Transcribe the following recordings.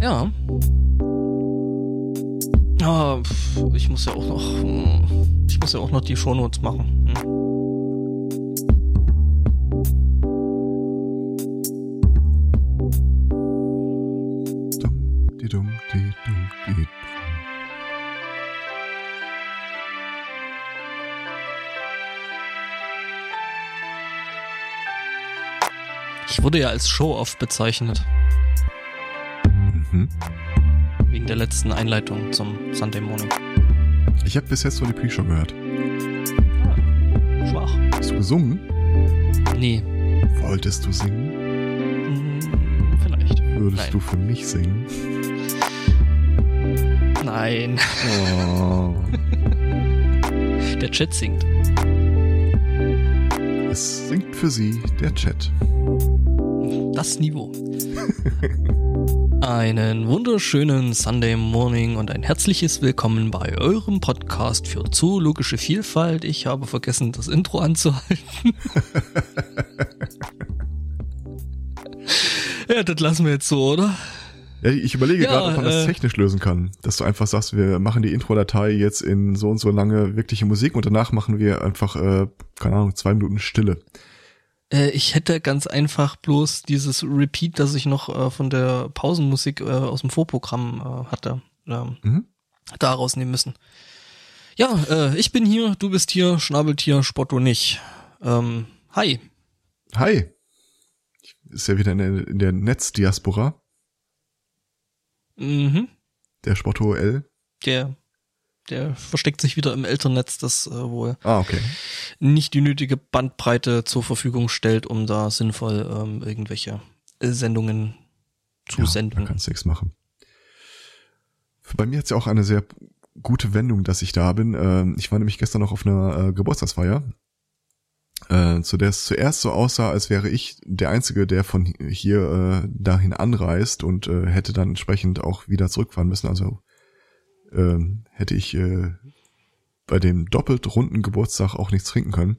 Ja. Ah, ich muss ja auch noch. hm, Ich muss ja auch noch die Shownotes machen. Hm. Ich wurde ja als Show-Off bezeichnet. Der letzten Einleitung zum Sunday Morning. Ich habe bis jetzt nur die Pre-Show gehört. Schwach. Hast du gesungen? Nee. Wolltest du singen? Hm, Vielleicht. Würdest Nein. du für mich singen? Nein. Oh. Der Chat singt. es singt für sie der Chat. Das Niveau. Einen wunderschönen Sunday Morning und ein herzliches Willkommen bei eurem Podcast für zoologische Vielfalt. Ich habe vergessen, das Intro anzuhalten. ja, das lassen wir jetzt so, oder? Ja, ich überlege Ja, gerade, ob man das äh, technisch lösen kann. Dass du einfach sagst, wir machen die Intro-Datei jetzt in so und so lange wirkliche Musik und danach machen wir einfach, äh, keine Ahnung, zwei Minuten Stille. Äh, ich hätte ganz einfach bloß dieses Repeat, das ich noch äh, von der Pausenmusik äh, aus dem Vorprogramm äh, hatte, ähm, Mhm. da rausnehmen müssen. Ja, äh, ich bin hier, du bist hier, Schnabeltier, Spotto nicht. Ähm, hi. Hi. Ist ja wieder in der, in der Netzdiaspora, Mhm. der Spotto L. Der, der versteckt sich wieder im Elternnetz, das äh, wohl Ah, okay. nicht die nötige Bandbreite zur Verfügung stellt, um da sinnvoll ähm, irgendwelche Sendungen zu ja, Da senden. kannst du nichts machen. Bei mir hat's ja auch eine sehr gute Wendung, dass ich da bin. Ähm, Ich war nämlich gestern noch auf einer äh, Geburtstagsfeier, äh, zu der es zuerst so aussah, als wäre ich der Einzige, der von hier äh, dahin anreist und äh, hätte dann entsprechend auch wieder zurückfahren müssen. Also ähm, hätte ich äh, bei dem doppelt runden Geburtstag auch nichts trinken können.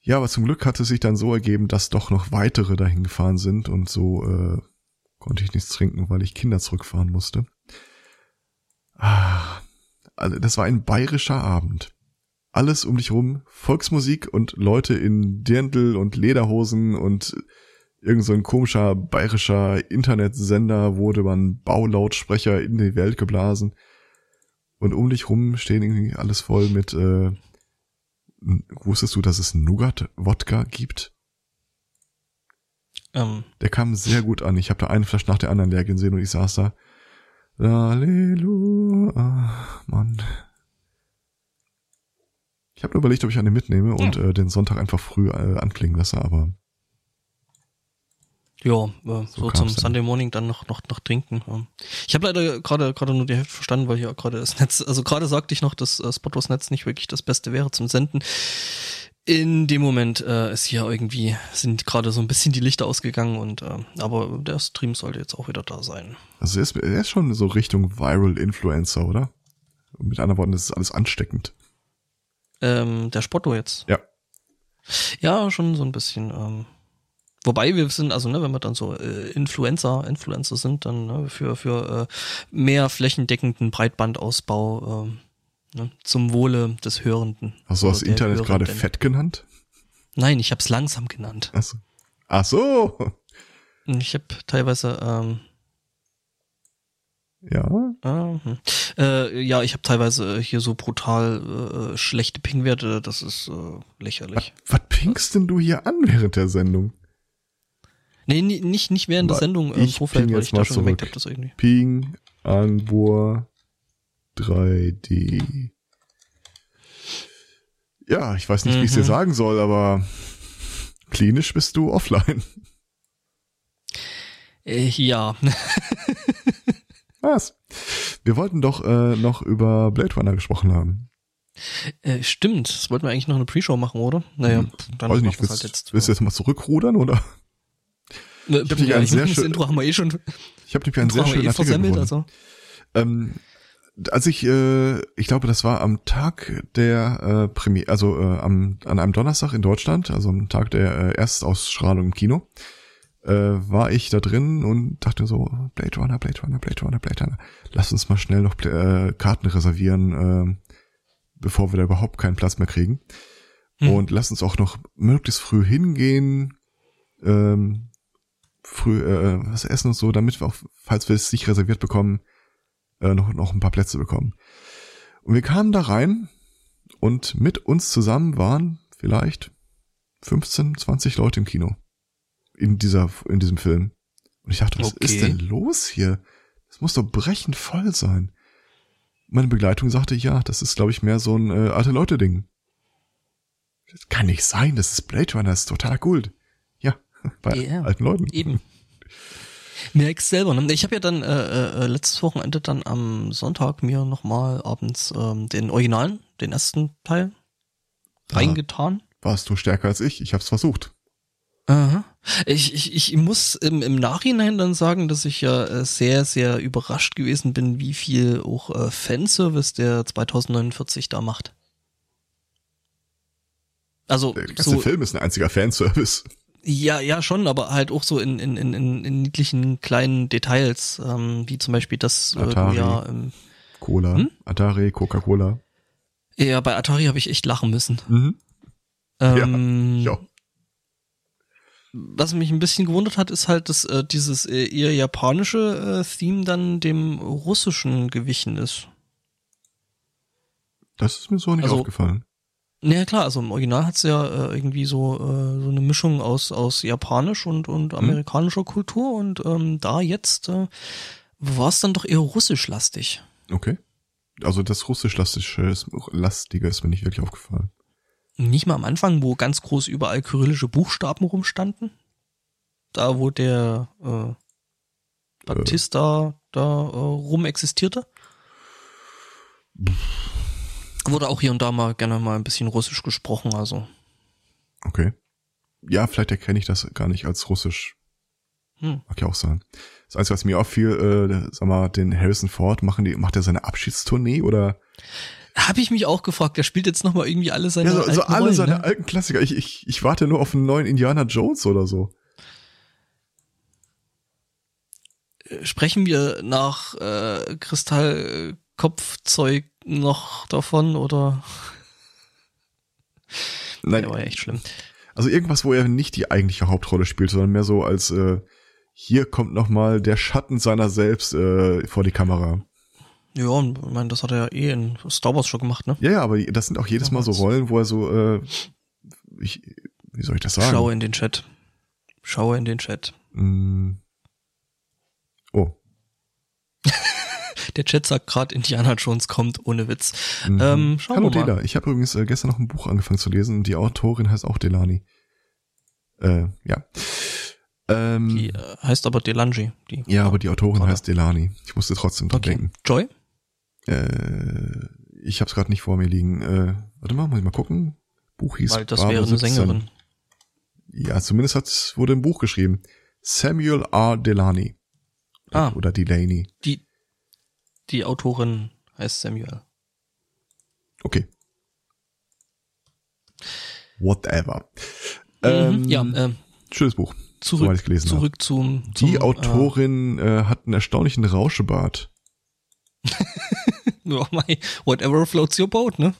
Ja, aber zum Glück hat es sich dann so ergeben, dass doch noch weitere dahin gefahren sind und so äh, konnte ich nichts trinken, weil ich Kinder zurückfahren musste. Ah, also das war ein bayerischer Abend. Alles um dich rum, Volksmusik und Leute in Dirndl und Lederhosen und irgend so ein komischer bayerischer Internetsender wurde man Baulautsprecher in die Welt geblasen. Und um dich rum stehen irgendwie alles voll mit, äh, wusstest du, dass es Nougat-Wodka gibt? Ähm, Der kam sehr gut an. Ich habe da eine Flasche nach der anderen leer gesehen und ich saß da. Halleluja, Mann. Ich habe nur überlegt, ob ich eine mitnehme und äh, den Sonntag einfach früh äh, anklingen lasse, aber Ja, äh, so, kam's zum dann. Sunday Morning dann noch noch noch trinken. Ja. Ich habe leider gerade gerade nur die Hälfte verstanden, weil hier gerade das Netz, also gerade sagte ich noch, dass äh, Spottos Netz nicht wirklich das Beste wäre zum Senden. In dem Moment äh, ist hier irgendwie sind gerade so ein bisschen die Lichter ausgegangen und äh, aber der Stream sollte jetzt auch wieder da sein. also er ist, er ist schon so Richtung Viral Influencer, oder? Mit anderen Worten, das ist alles ansteckend. Ähm, der Spotto jetzt. Ja. Ja, schon so ein bisschen. Ähm, wobei wir sind, also ne, wenn wir dann so äh, Influencer, Influencer sind, dann ne, für für äh, mehr flächendeckenden Breitbandausbau ähm, ne, zum Wohle des Hörenden. Hast du das der Internet gerade fett genannt? Nein, ich habe es langsam genannt. Ach so. Ach so. Ich habe teilweise ähm, Ja. Ah, hm. äh, ja, ich habe teilweise äh, hier so brutal äh, schlechte Pingwerte, das ist äh, Was, lächerlich. was pinkst denn du hier an während der Sendung? Nee, nicht, nicht während der Sendung im ich Vorfeld, weil ich da schon gemerkt habe, dass irgendwie. Ping, Anbohr, 3D. Ja, ich weiß nicht, wie ich es dir Mhm. sagen soll, aber klinisch bist du offline. Äh, ja, Was? Wir wollten doch äh, noch über Blade Runner gesprochen haben. äh, stimmt. Das wollten wir eigentlich noch eine Pre-Show machen, oder? Naja, Hm, dann Weiß ich machen nicht, wir's willst, halt jetzt. willst du jetzt mal zurückrudern oder? Ich hab dich einen ich sehr mein, das schön- Intro haben wir eh schon, Ich habe nämlich einen sehr schönen eh Artikel gefunden. also. Ähm, als ich, äh, ich glaube, das war am Tag der äh, Premiere, also äh, am, an einem Donnerstag in Deutschland, also am Tag der äh, Erstausstrahlung im Kino, äh, war ich da drin und dachte so, Blade Runner, Blade Runner, Blade Runner, Blade Runner. Lass uns mal schnell noch äh, Karten reservieren, äh, bevor wir da überhaupt keinen Platz mehr kriegen. Hm. Und lass uns auch noch möglichst früh hingehen, ähm, früh äh, was essen und so, damit wir auch, falls wir es nicht reserviert bekommen, äh, noch, noch ein paar Plätze bekommen. Und wir kamen da rein und mit uns zusammen waren vielleicht 15, 20 Leute im Kino. In dieser, in diesem Film. Und ich dachte, was okay. ist denn los hier? Das muss doch brechend voll sein. Meine Begleitung sagte, ja, das ist, glaube ich, mehr so ein äh, alte Leute-Ding. Das kann nicht sein, das ist Blade Runner, das ist total gut. Bei yeah, alten Leuten. Eben. Merkst selber. Ne? Ich habe ja dann äh, äh, letztes Wochenende dann am Sonntag mir nochmal abends ähm, den Originalen, den ersten Teil, ja. reingetan. Warst du stärker als ich? Ich hab's versucht. Aha. Ich, ich, ich muss im, im Nachhinein dann sagen, dass ich ja äh, sehr, sehr überrascht gewesen bin, wie viel auch äh, Fanservice der 2049 da macht. Also der ganze so, Film ist ein einziger Fanservice. Ja, ja, schon, aber halt auch so in, in, in, in niedlichen kleinen Details, ähm, wie zum Beispiel das Atari, äh, ja, ähm, Cola, hm? Atari, Coca-Cola. Ja, bei Atari habe ich echt lachen müssen. Mhm. Ähm, ja, ja. Was mich ein bisschen gewundert hat, ist halt, dass äh, dieses äh, eher japanische äh, Theme dann dem russischen gewichen ist. Das ist mir so nicht also, aufgefallen. Ja klar, also im Original hat's ja äh, irgendwie so äh, so eine Mischung aus aus japanisch und und mhm. amerikanischer hm. Kultur und ähm, da jetzt äh, war es dann doch eher russisch-lastig. Okay. Also das russisch-lastige ist, lastige ist mir nicht wirklich aufgefallen. Nicht mal am Anfang, wo ganz groß überall kyrillische Buchstaben rumstanden? Da, wo der äh, Batista äh. da äh, rum existierte? Pff Wurde auch hier und da mal gerne mal ein bisschen Russisch gesprochen, also. Okay. Ja, vielleicht erkenne ich das gar nicht als Russisch. Hm. Mag ja auch sein. Das Einzige, was mir auffiel, äh, sag mal, den Harrison Ford, machen die, macht er seine Abschiedstournee oder? Habe ich mich auch gefragt. Der spielt jetzt nochmal irgendwie alle seine ja, so, alten so alle Rollen, seine ne? alten Klassiker. Ich, ich, ich warte nur auf einen neuen Indiana Jones oder so. Äh, sprechen wir nach äh, Kristallkopfzeug noch davon oder? Nein. Der war ja echt schlimm. Also irgendwas, wo er nicht die eigentliche Hauptrolle spielt, sondern mehr so als äh, hier kommt noch mal der Schatten seiner selbst äh, vor die Kamera. Ja, ich meine, das hat er ja eh in Star Wars schon gemacht, ne? Ja, ja, aber das sind auch jedes Mal so Rollen, wo er so, äh, ich, wie soll ich das sagen? Schaue in den Chat. Schaue in den Chat. Mm. Oh. Der Chat sagt gerade, Indiana Jones kommt, ohne Witz. Mhm. Ähm, schauen Hallo wir mal. Dela, ich habe übrigens äh, gestern noch ein Buch angefangen zu lesen. Die Autorin heißt auch Delani. Äh, ja. Ähm, die äh, heißt aber Delange. Die ja, aber die Autorin Vater. heißt Delani. Ich musste trotzdem dran okay. denken. Joy? Äh, ich habe es gerade nicht vor mir liegen. Äh, warte mal, muss ich mal gucken. Buch hieß Weil das Barbara wäre eine 17. Sängerin. Ja, zumindest hat, wurde ein Buch geschrieben. Samuel R. Delany. Ah. Oder Delaney. Die, die Autorin heißt Samuel. Okay. Whatever. Mhm, ähm, ja, äh, schönes Buch. Zurück, gelesen zurück zum, zum, Die Autorin äh, äh, hat einen erstaunlichen Rauschebart. oh my, whatever floats your boat, ne?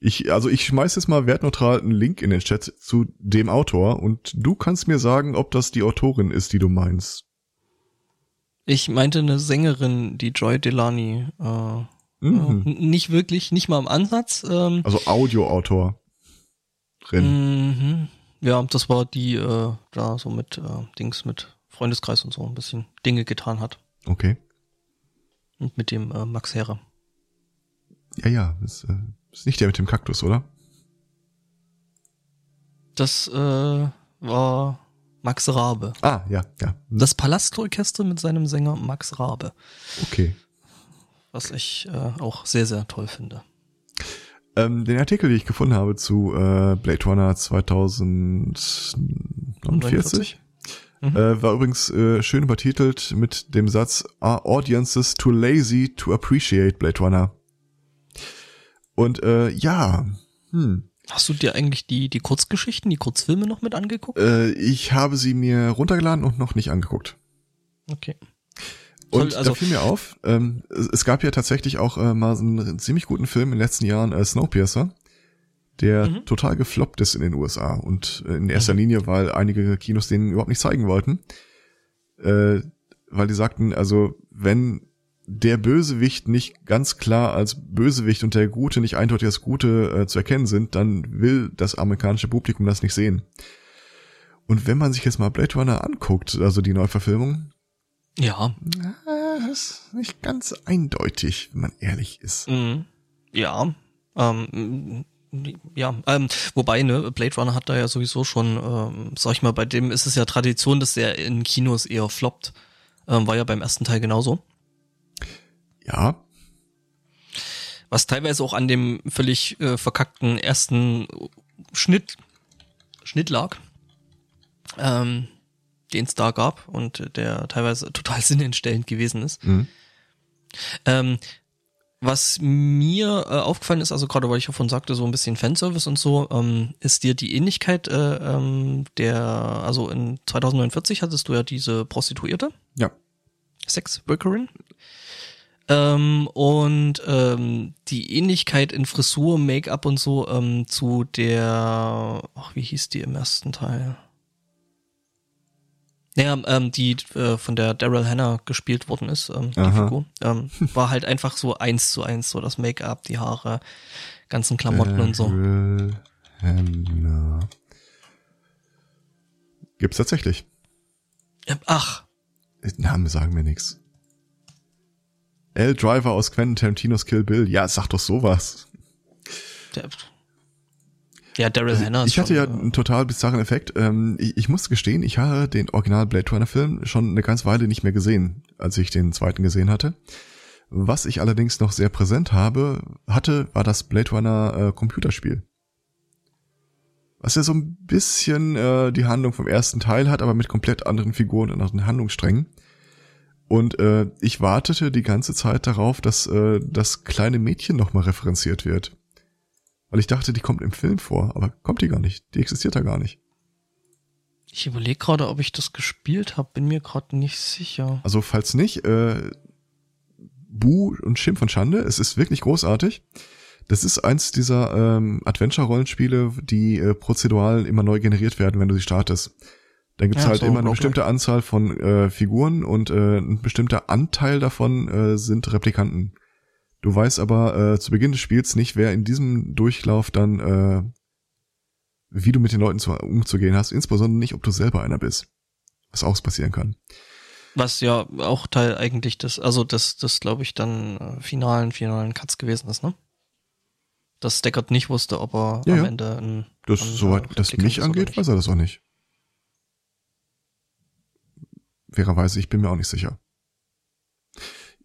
Ich, also ich schmeiß jetzt mal wertneutral einen Link in den Chat zu dem Autor und du kannst mir sagen, ob das die Autorin ist, die du meinst. Ich meinte eine Sängerin, die Joy Delany. Äh, mhm. äh, nicht wirklich, nicht mal im Ansatz. Ähm, also Audioautor. Mhm. Ja, das war die äh, da so mit äh, Dings, mit Freundeskreis und so ein bisschen Dinge getan hat. Okay. Und mit dem äh, Max Herre. Ja, ja, ist, äh, ist nicht der mit dem Kaktus, oder? Das äh, war Max Rabe. Ah, ja, ja. Das Palastorchester mit seinem Sänger Max Rabe. Okay. Was ich äh, auch sehr, sehr toll finde. Ähm, den Artikel, den ich gefunden habe zu äh, Blade Runner 2049, mhm. äh, war übrigens äh, schön übertitelt mit dem Satz Are audiences too lazy to appreciate Blade Runner? Und äh, ja, hm, Hast du dir eigentlich die, die Kurzgeschichten, die Kurzfilme noch mit angeguckt? Äh, ich habe sie mir runtergeladen und noch nicht angeguckt. Okay. Und also- da fiel mir auf, ähm, es, gab ja tatsächlich auch äh, mal so einen ziemlich guten Film in den letzten Jahren, äh, Snowpiercer, der Mhm. total gefloppt ist in den USA und äh, in erster Linie, weil einige Kinos den überhaupt nicht zeigen wollten, äh, weil die sagten, also wenn der Bösewicht nicht ganz klar als Bösewicht und der Gute nicht eindeutig als Gute äh, zu erkennen sind, dann will das amerikanische Publikum das nicht sehen. Und wenn man sich jetzt mal Blade Runner anguckt, also die Neuverfilmung, Ja. Ah, das ist nicht ganz eindeutig, wenn man ehrlich ist. Mhm. Ja. Ähm, ja, ähm, wobei, ne, Blade Runner hat da ja sowieso schon, ähm, sag ich mal, bei dem ist es ja Tradition, dass der in Kinos eher floppt. Ähm, war ja beim ersten Teil genauso. Ja, Was teilweise auch an dem völlig äh, verkackten ersten Schnitt, Schnitt lag, ähm, den es da gab und der teilweise total sinnentstellend gewesen ist. mhm. Ähm, was mir äh, aufgefallen ist, also gerade weil ich davon sagte, so ein bisschen Fanservice und so, ähm, ist dir die Ähnlichkeit äh, ähm, der, also in 2049 hattest du ja diese Prostituierte, ja. Sexworkerin. Ähm, und ähm, die Ähnlichkeit in Frisur, Make-up und so ähm, zu der, ach, wie hieß die im ersten Teil? Naja, ähm, die äh, von der Daryl Hannah gespielt worden ist, ähm, die Aha. Figur, ähm, war halt einfach so eins zu eins, so das Make-up, die Haare, ganzen Klamotten und so. Daryl Hannah. Gibt's tatsächlich. Ähm, Ach, Name sagen mir nix. L. Driver aus Quentin Tarantinos Kill Bill. Ja, sag doch sowas. der, ja, Daryl Hannah ist Also, ich hatte ja schon, äh, einen total bizarren Effekt. Ähm, ich, ich muss gestehen, ich habe den Original Blade Runner Film schon eine ganze Weile nicht mehr gesehen, als ich den zweiten gesehen hatte. Was ich allerdings noch sehr präsent habe, hatte, war das Blade Runner äh, Computerspiel. Was ja so ein bisschen äh, die Handlung vom ersten Teil hat, aber mit komplett anderen Figuren und anderen Handlungssträngen. Und äh, ich wartete die ganze Zeit darauf, dass äh, das kleine Mädchen nochmal referenziert wird. Weil ich dachte, die kommt im Film vor, aber kommt die gar nicht. Die existiert da gar nicht. Ich überlege gerade, ob ich das gespielt habe, bin mir gerade nicht sicher. Also falls nicht, äh, Bu und Schimpf und Schande, es ist wirklich großartig. Das ist eins dieser ähm, Adventure-Rollenspiele, die äh, prozedural immer neu generiert werden, wenn du sie startest. Dann gibt's Ja, halt so immer eine bestimmte Anzahl von äh, Figuren und äh, ein bestimmter Anteil davon äh, sind Replikanten. Du weißt aber äh, zu Beginn des Spiels nicht, wer in diesem Durchlauf dann, äh, wie du mit den Leuten zu, umzugehen hast, insbesondere nicht, ob du selber einer bist. Was auch passieren kann. Was ja auch Teil eigentlich des, also das, das glaube ich dann äh, finalen, finalen Cuts gewesen ist, ne? Dass Deckard nicht wusste, ob er Ja, am ja. Ende ein, Das, soweit das mich angeht, weiß er das auch nicht. Fairerweise, ich bin mir auch nicht sicher.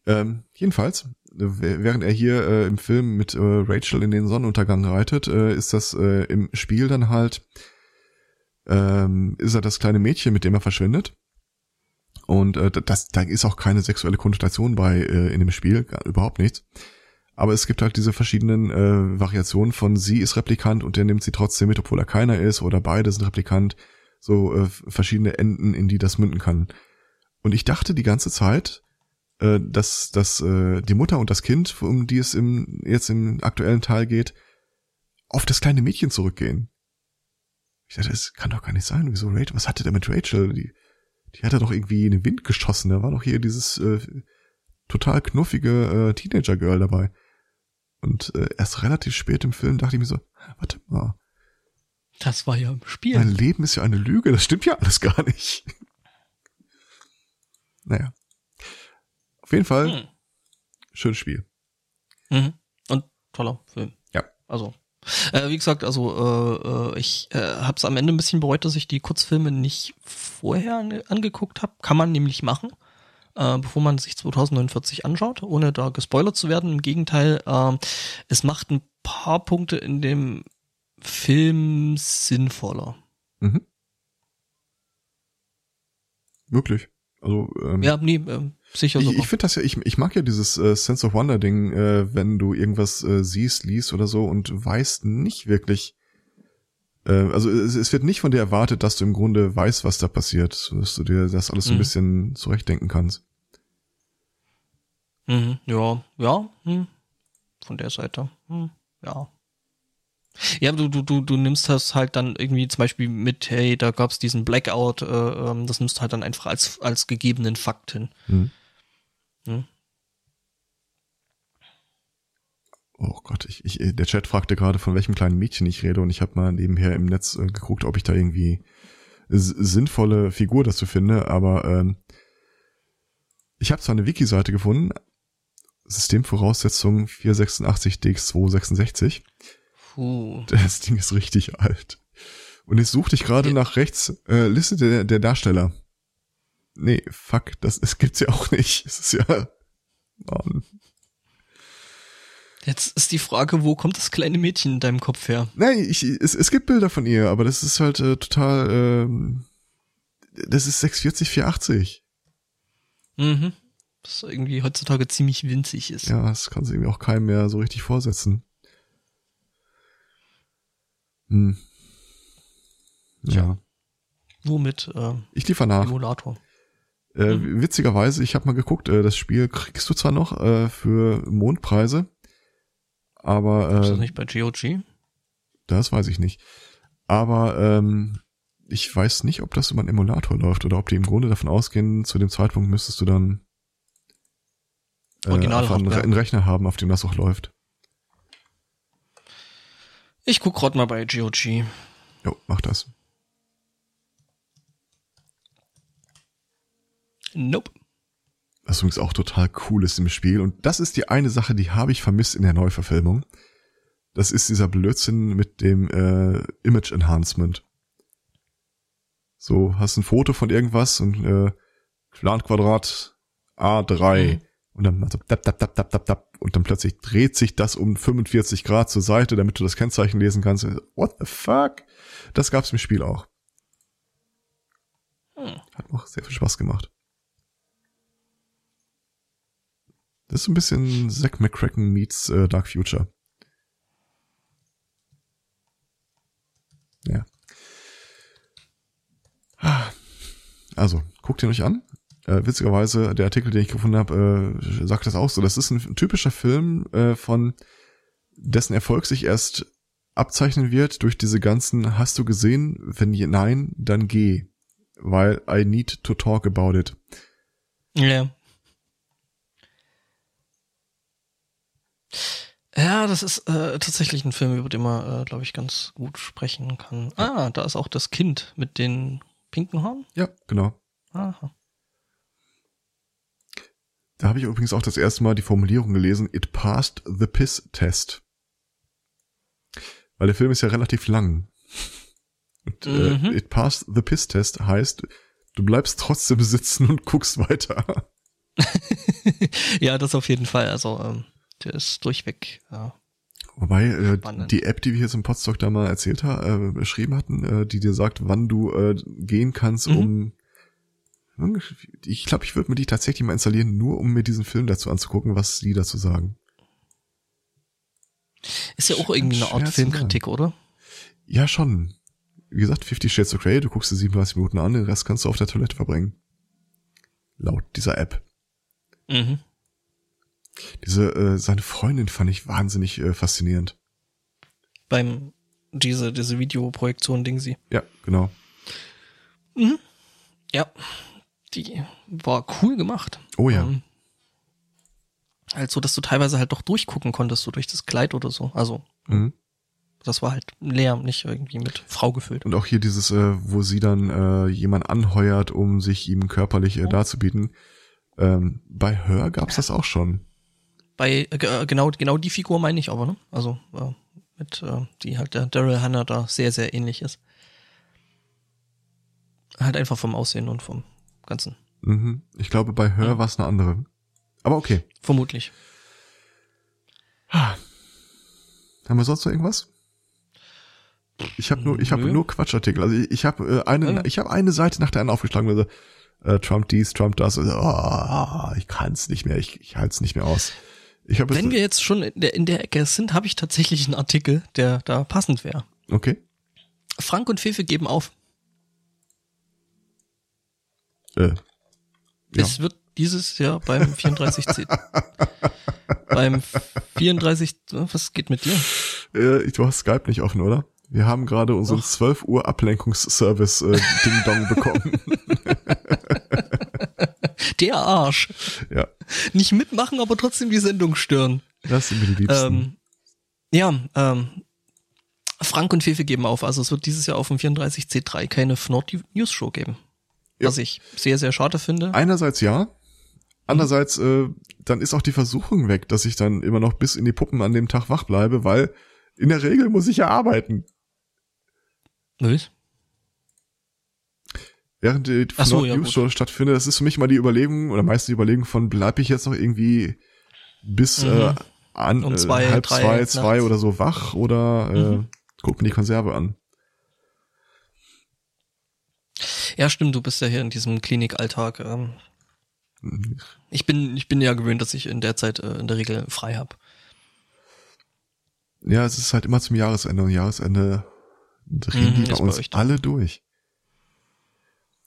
Ähm, jedenfalls, w- während er hier äh, im Film mit äh, Rachel in den Sonnenuntergang reitet, äh, ist das äh, im Spiel dann halt, ähm, ist er das kleine Mädchen, mit dem er verschwindet. Und äh, das, da ist auch keine sexuelle Konnotation bei äh, in dem Spiel, gar, überhaupt nichts. Aber es gibt halt diese verschiedenen äh, Variationen von sie ist Replikant und der nimmt sie trotzdem mit, obwohl er keiner ist, oder beide sind Replikant. So äh, verschiedene Enden, in die das münden kann. Und ich dachte die ganze Zeit, äh, dass, dass äh, die Mutter und das Kind, um die es im, jetzt im aktuellen Teil geht, auf das kleine Mädchen zurückgehen. Ich dachte, das kann doch gar nicht sein. Wieso Rachel? Was hatte der mit Rachel? Die, die hat er doch irgendwie in den Wind geschossen. Da war doch hier dieses äh, total knuffige äh, Teenager-Girl dabei. Und äh, erst relativ spät im Film dachte ich mir so, warte mal, Das war ja im Spiel. mein Leben ist ja eine Lüge, das stimmt ja alles gar nicht. Naja. Auf jeden Fall, Hm. schönes Spiel. Mhm. Und toller Film. Ja. Also, äh, wie gesagt, also äh, äh, ich äh, habe es am Ende ein bisschen bereut, dass ich die Kurzfilme nicht vorher ange angeguckt habe. Kann man nämlich machen, äh, bevor man sich 2049 anschaut, ohne da gespoilert zu werden. Im Gegenteil, äh, es macht ein paar Punkte in dem Film sinnvoller. Mhm. Wirklich. Also, ähm, Ja, nee, äh, sicher ich, sogar. ich finde das ja, ich, ich mag ja dieses äh, Sense of Wonder Ding, äh, wenn du irgendwas äh, siehst, liest oder so und weißt nicht wirklich, Äh, also es, es, wird nicht von dir erwartet, dass du im Grunde weißt, was da passiert, dass du dir das alles so ein mhm. bisschen zurechtdenken kannst. Mhm, ja, ja, hm. von der Seite, hm, ja. Ja, du, du, du, du nimmst das halt dann irgendwie zum Beispiel mit, hey, da gab's diesen Blackout, äh, ähm, das nimmst du halt dann einfach als, als gegebenen Fakt hin. Mhm. Hm? Oh Gott, ich, ich, der Chat fragte gerade, von welchem kleinen Mädchen ich rede und ich habe mal nebenher im Netz äh, geguckt, ob ich da irgendwie sinnvolle Figur dazu finde, aber ähm, ich habe zwar eine Wiki-Seite gefunden, Systemvoraussetzung 486 DX266. Puh. Das Ding ist richtig alt. Und jetzt suchte ich gerade nach rechts äh, Liste der, der Darsteller. Nee, fuck, das, das gibt's ja auch nicht. Es ist ja. Mann. Jetzt ist die Frage, wo kommt das kleine Mädchen in deinem Kopf her? Nein, ich, es, es gibt Bilder von ihr, aber das ist halt äh, total, ähm, das ist 640, 480. Mhm. Was irgendwie heutzutage ziemlich winzig ist. Ja, das kann sich irgendwie auch keinem mehr so richtig vorsetzen. Hm. Ja. ja. Womit? Äh, ich liefer nach. Emulator. Äh, mhm. Witzigerweise, ich habe mal geguckt, äh, das Spiel kriegst du zwar noch äh, für Mondpreise, aber äh, ist das nicht bei GOG? Das weiß ich nicht. Aber ähm, ich weiß nicht, ob das über einen Emulator läuft oder ob die im Grunde davon ausgehen, zu dem Zeitpunkt müsstest du dann äh, einen, einen Rechner haben, auf dem das auch läuft. Ich guck grad mal bei GOG. Jo, mach das. Nope. Was übrigens auch total cool ist im Spiel. Und das ist die eine Sache, die habe ich vermisst in der Neuverfilmung. Das ist dieser Blödsinn mit dem äh, Image Enhancement. So, hast ein Foto von irgendwas und äh, Planquadrat A3 mhm. Und dann so dap, dap, dap, dap, dap, dap, und dann plötzlich dreht sich das um 45 Grad zur Seite, damit du das Kennzeichen lesen kannst. What the fuck? Das gab's im Spiel auch. Hm. Hat auch sehr viel Spaß gemacht. Das ist so ein bisschen Zack McCracken meets äh, Dark Future. Ja. Also, guckt ihn euch an. Äh, witzigerweise, der Artikel, den ich gefunden habe, äh, sagt das auch so. Das ist ein typischer Film, äh, von dessen Erfolg sich erst abzeichnen wird durch diese ganzen Hast du gesehen? Wenn nein, dann geh. Weil I need to talk about it. Ja. Ja, das ist äh, tatsächlich ein Film, über den man, äh, glaube ich, ganz gut sprechen kann. Ah, da ist auch das Kind mit den pinken Haaren. Ja, genau. Aha. Da habe ich übrigens auch das erste Mal die Formulierung gelesen, it passed the piss test. Weil der Film ist ja relativ lang. Und, äh, mhm. it passed the piss test heißt, du bleibst trotzdem sitzen und guckst weiter. ja, das auf jeden Fall. Also ähm, der ist durchweg. Ja. Wobei äh, die App, die wir hier zum Podstock da mal erzählt haben, äh, beschrieben hatten, äh, die dir sagt, wann du äh, gehen kannst, mhm. um ich glaube, ich würde mir die tatsächlich mal installieren, nur um mir diesen Film dazu anzugucken, was die dazu sagen. Ist ja auch irgendwie eine Art Filmkritik, oder? Ja, schon. Wie gesagt, 50 Shades of Grey, du guckst dir 37 Minuten an, den Rest kannst du auf der Toilette verbringen. Laut dieser App. Mhm. Diese, äh, seine Freundin fand ich wahnsinnig äh, faszinierend. Beim, diese, diese Videoprojektion Ding sie. Ja, genau. Mhm. Ja. Die war cool gemacht. Oh ja. Ähm, halt so, dass du teilweise halt doch durchgucken konntest, so durch das Kleid oder so. Also, mhm. das war halt leer, nicht irgendwie mit Frau gefüllt. Und auch hier dieses, äh, wo sie dann äh, jemand anheuert, um sich ihm körperlich äh, darzubieten. Ähm, bei Hör gab's das auch schon. Bei äh, äh, genau genau die Figur meine ich aber, ne? Also äh, mit äh, die halt der Daryl Hannah da sehr sehr ähnlich ist. Halt einfach vom Aussehen und vom ganzen. Mhm. Ich glaube bei Hör ja. war es eine andere. Aber okay. Vermutlich. Haben wir sonst noch irgendwas? Ich habe nur ich habe nur Quatschartikel. Also ich, ich habe äh, eine ja. ich habe eine Seite nach der anderen aufgeschlagen, also äh, Trump dies, Trump das. Also, oh, ich kann es nicht mehr, ich, ich halte es nicht mehr aus. Ich hab Wenn wir jetzt schon in der, in der Ecke sind, habe ich tatsächlich einen Artikel, der da passend wäre. Okay. Frank und Fefe geben auf. Äh, ja. Es wird dieses Jahr beim 34C. beim 34, was geht mit dir? Äh, du hast Skype nicht offen, oder? Wir haben gerade unseren Doch. 12 Uhr Ablenkungsservice äh, Ding Dong bekommen. Der Arsch. ja, Nicht mitmachen, aber trotzdem die Sendung stören. das sind mir die Liebsten. Ähm, ja, ähm, Frank und Fefe geben auf. Also es wird dieses Jahr auf dem 34C3 keine Fnord News Show geben. Ja. Was ich sehr, sehr schade finde. Einerseits ja, andererseits äh, dann ist auch die Versuchung weg, dass ich dann immer noch bis in die Puppen an dem Tag wach bleibe, weil in der Regel muss ich ja arbeiten. Was? Während die so, Fnord ja, News. Show stattfindet, das ist für mich mal die Überlegung, oder meistens die Überlegung von, bleib ich jetzt noch irgendwie bis Mhm. äh, an, Um äh, zwei, halb drei zwei, nachts. zwei oder so wach oder äh, Mhm. guck mir die Konserve an. Ja, stimmt, du bist ja hier in diesem Klinikalltag. Ähm, Mhm. ich bin, ich bin ja gewöhnt, dass ich in der Zeit äh, in der Regel frei habe. Ja, es ist halt immer zum Jahresende und Jahresende drehen Mhm, die bei bei uns da. alle durch.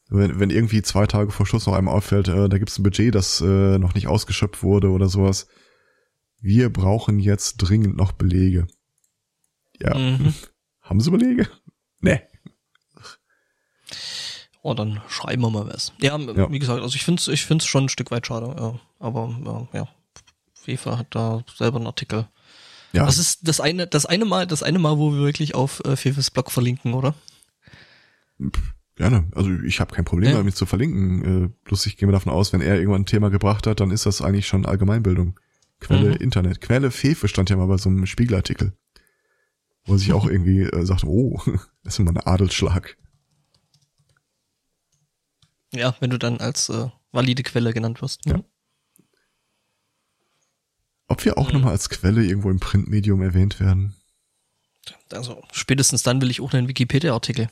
Wenn, wenn irgendwie zwei Tage vor Schluss noch einem auffällt, äh, da gibt's ein Budget, das äh, noch nicht ausgeschöpft wurde oder sowas. Wir brauchen jetzt dringend noch Belege. Ja. Mhm. Haben Sie Belege? Nee. Oh, dann schreiben wir mal was. Ja, Ja. wie gesagt, also ich find's, ich find's schon ein Stück weit schade. Ja. Aber ja, ja, FIFA hat da selber einen Artikel. Ja, Das ist das eine, das eine Mal, das eine Mal, wo wir wirklich auf äh, Fefes Blog verlinken, oder? gerne. Also ich habe kein Problem Ja. damit zu verlinken. Äh, bloß ich gehe mir davon aus, wenn er irgendwann ein Thema gebracht hat, dann ist das eigentlich schon Allgemeinbildung. Quelle Mhm. Internet. Quelle Fefe stand ja mal bei so einem Spiegelartikel. Wo sich auch irgendwie äh, sagte, oh, das ist mal ein Adelsschlag. Ja, wenn du dann als äh, valide Quelle genannt wirst. Ja. Ob wir auch Mhm. nochmal als Quelle irgendwo im Printmedium erwähnt werden. Also spätestens dann will ich auch einen Wikipedia-Artikel.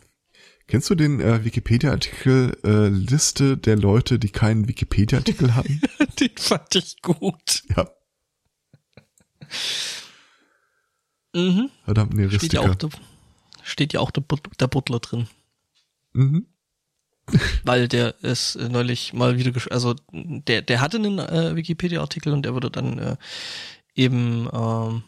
Kennst du den äh, Wikipedia-Artikel äh, Liste der Leute, die keinen Wikipedia-Artikel hatten? Den fand ich gut. ja, Mhm. verdammt, nee, Steht ja auch, der, steht ja auch der, der Butler drin. Mhm. Weil der ist äh, neulich mal wieder, gesch also der, der hatte einen äh, Wikipedia-Artikel und der wurde dann äh, eben, ähm,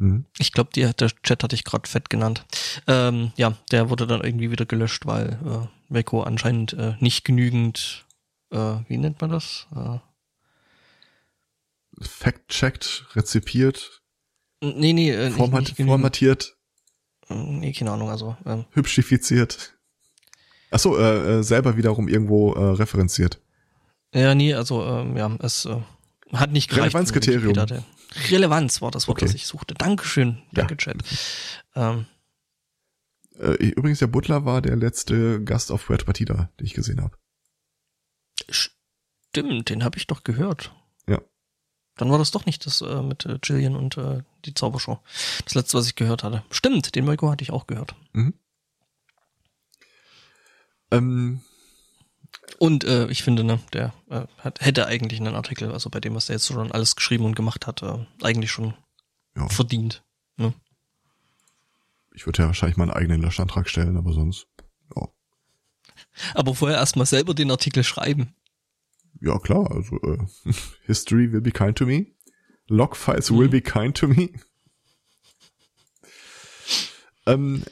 Mhm. ich glaube, der Chat hatte ich gerade fett genannt. Ähm, ja, der wurde dann irgendwie wieder gelöscht, weil äh, Meko anscheinend äh, nicht genügend, äh, wie nennt man das? Äh, Fact-checked, rezipiert, nee, nee, äh, nicht, format nicht genügend, formatiert, nee, keine Ahnung, also ähm, hübschifiziert. Achso, äh, äh, selber wiederum irgendwo äh, referenziert. Ja, nee, also ähm, ja, es äh, hat nicht gereicht. Relevanzkriterium. Relevanz war das Wort, Okay. das ich suchte. Dankeschön, Ja. danke Chat. Ähm, Äh, übrigens, der Butler war der letzte Gast auf Red Partida, den ich gesehen habe. stimmt, den habe ich doch gehört. Ja. Dann war das doch nicht das äh, mit äh, Jillian und äh, die Zaubershow. Das letzte, was ich gehört hatte. Stimmt, den Mirko hatte ich auch gehört. Ähm, Und äh, ich finde, ne, der äh, hat, hätte eigentlich einen Artikel, also bei dem, was der jetzt schon alles geschrieben und gemacht hat, äh, eigentlich schon Ja. verdient. Ne? ich würde ja wahrscheinlich mal einen eigenen Löschantrag stellen, aber sonst, ja. Aber vorher erstmal selber den Artikel schreiben. Ja, klar, also äh, History will be kind to me. Logfiles will Mhm. be kind to me. Ähm,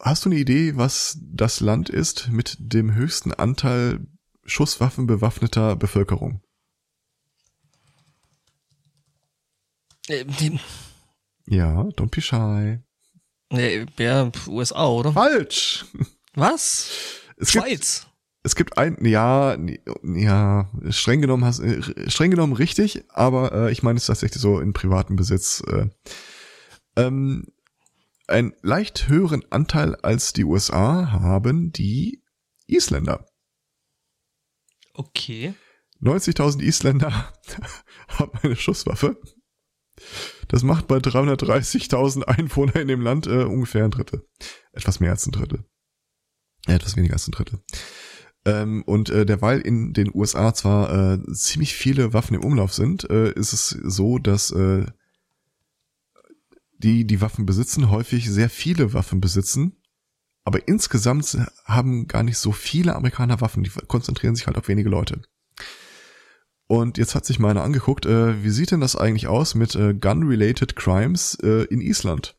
hast du eine Idee, was das Land ist mit dem höchsten Anteil schusswaffenbewaffneter Bevölkerung? Äh, die- Ja, don't be shy. Nee, ja, USA, oder? Falsch! Was? Es gibt, Schweiz. es gibt ein, ja, ja, streng genommen hast, äh, streng genommen richtig, aber äh, ich meine es tatsächlich so in privatem Besitz. Äh, ähm, einen leicht höheren Anteil als die USA haben die Isländer. Okay. 90.000 Isländer haben eine Schusswaffe. Das macht bei 330.000 Einwohnern in dem Land äh, ungefähr ein Drittel. Etwas mehr als ein Drittel. Ja, etwas weniger als ein Drittel. Ähm, und äh, derweil in den USA zwar äh, ziemlich viele Waffen im Umlauf sind, äh, ist es so, dass äh, die, die Waffen besitzen, häufig sehr viele Waffen besitzen Aber insgesamt haben gar nicht so viele Amerikaner Waffen, die konzentrieren sich halt auf wenige Leute. Und jetzt hat sich mal einer angeguckt, äh, wie sieht denn das eigentlich aus mit äh, Gun-related Crimes äh, in Island?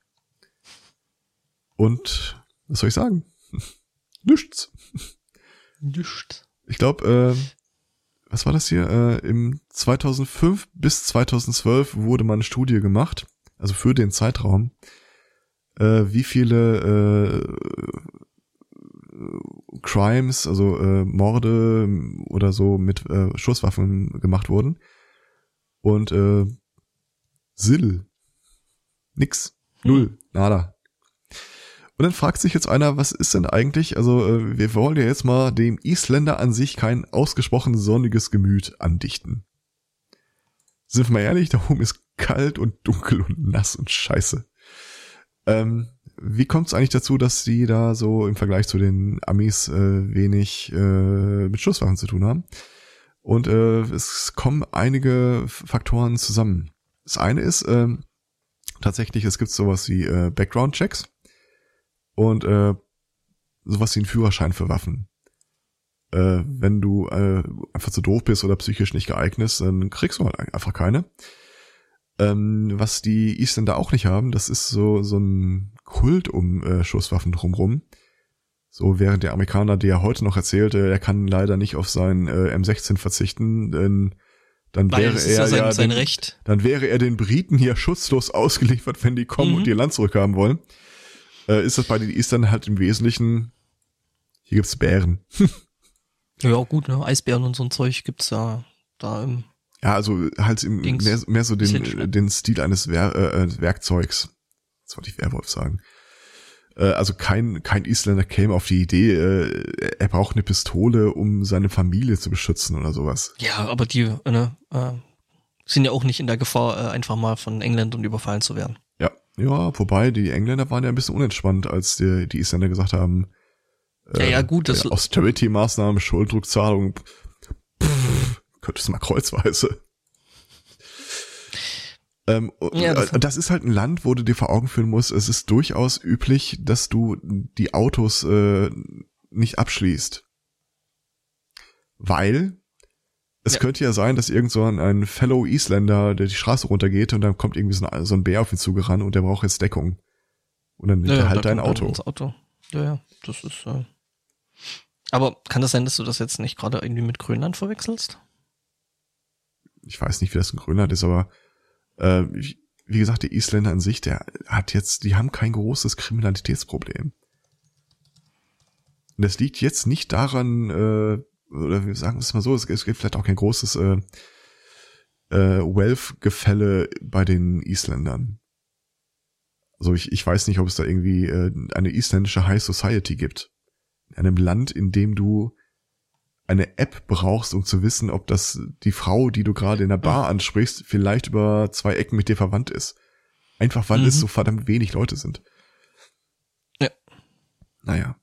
Und was soll ich sagen? Nichts. Nichts. Ich glaube, äh, was war das hier? Äh, Im 2005 bis 2012 wurde mal eine Studie gemacht, also für den Zeitraum, äh, wie viele äh, Crimes, also äh, Morde oder so mit äh, Schusswaffen gemacht wurden. Und äh, Sill. Nix. Null. Hm. Nada. Und dann fragt sich jetzt einer, was ist denn eigentlich, also äh, wir wollen ja jetzt mal dem Isländer an sich kein ausgesprochen sonniges Gemüt andichten. Sind wir mal ehrlich, da oben ist kalt und dunkel und nass und scheiße. Ähm, wie kommt es eigentlich dazu, dass die da so im Vergleich zu den Amis äh, wenig äh, mit Schusswaffen zu tun haben? Und äh, es kommen einige Faktoren zusammen. Das eine ist äh, tatsächlich, es gibt sowas wie äh, Background-Checks und äh, sowas wie einen Führerschein für Waffen. Äh, wenn du äh, einfach zu doof bist oder psychisch nicht geeignet, dann kriegst du halt einfach keine. Ähm, was die Isländer auch nicht haben, das ist so, so ein Kult um äh, Schusswaffen drumrum. So während der Amerikaner, der heute noch erzählte, er kann leider nicht auf sein äh, M16 verzichten, denn dann Weil wäre er ja, sein, ja sein den, Recht. dann wäre er den Briten hier schutzlos ausgeliefert, wenn die kommen mhm. und ihr Land zurückhaben wollen. Äh, ist das bei den Isländern halt im Wesentlichen, hier gibt's Bären. ja, gut, ne? Eisbären und so ein Zeug gibt's ja da im ja, also halt im, mehr, mehr so den, den Stil eines Wer äh, äh, Werkzeugs. Das wollte ich Werwolf sagen. Äh, also kein, kein Isländer käme auf die Idee, äh, er braucht eine Pistole, um seine Familie zu beschützen oder sowas. Ja, aber die ne, äh, sind ja auch nicht in der Gefahr, äh, einfach mal von Engländern überfallen zu werden. Ja, ja, wobei die Engländer waren ja ein bisschen unentspannt, als die, die Isländer gesagt haben, ja, ja, gut, das Austerity-Maßnahmen, Schulddruckzahlung, pff, könntest du mal kreuzweise. Ähm, ja, das, das, ist halt ein Land, wo du dir vor Augen führen musst, es ist durchaus üblich, dass du die Autos äh, nicht abschließt. Weil es ja. könnte ja sein, dass irgend so ein, ein Fellow Isländer, der die Straße runtergeht und dann kommt irgendwie so ein, so ein Bär auf ihn zugerannt und der braucht jetzt Deckung. Und dann nimmt ja, er halt dein Auto. Auto. Ja, ja, das ist. Äh aber kann das sein, dass du das jetzt nicht gerade irgendwie mit Grönland verwechselst? Ich weiß nicht, wie das in Grönland ist, aber äh, wie gesagt, der Isländer an sich, der hat jetzt, die haben kein großes Kriminalitätsproblem. Und das liegt jetzt nicht daran, äh, oder wir sagen es mal so, es, es gibt vielleicht auch kein großes äh, äh, Wealth-Gefälle bei den Isländern. Also ich, ich weiß nicht, ob es da irgendwie äh, eine isländische High Society gibt. In einem Land, in dem du eine App brauchst, um zu wissen, ob das die Frau, die du gerade in der Bar ansprichst, vielleicht über zwei Ecken mit dir verwandt ist. Einfach weil mhm. es so verdammt wenig Leute sind. Ja. Naja.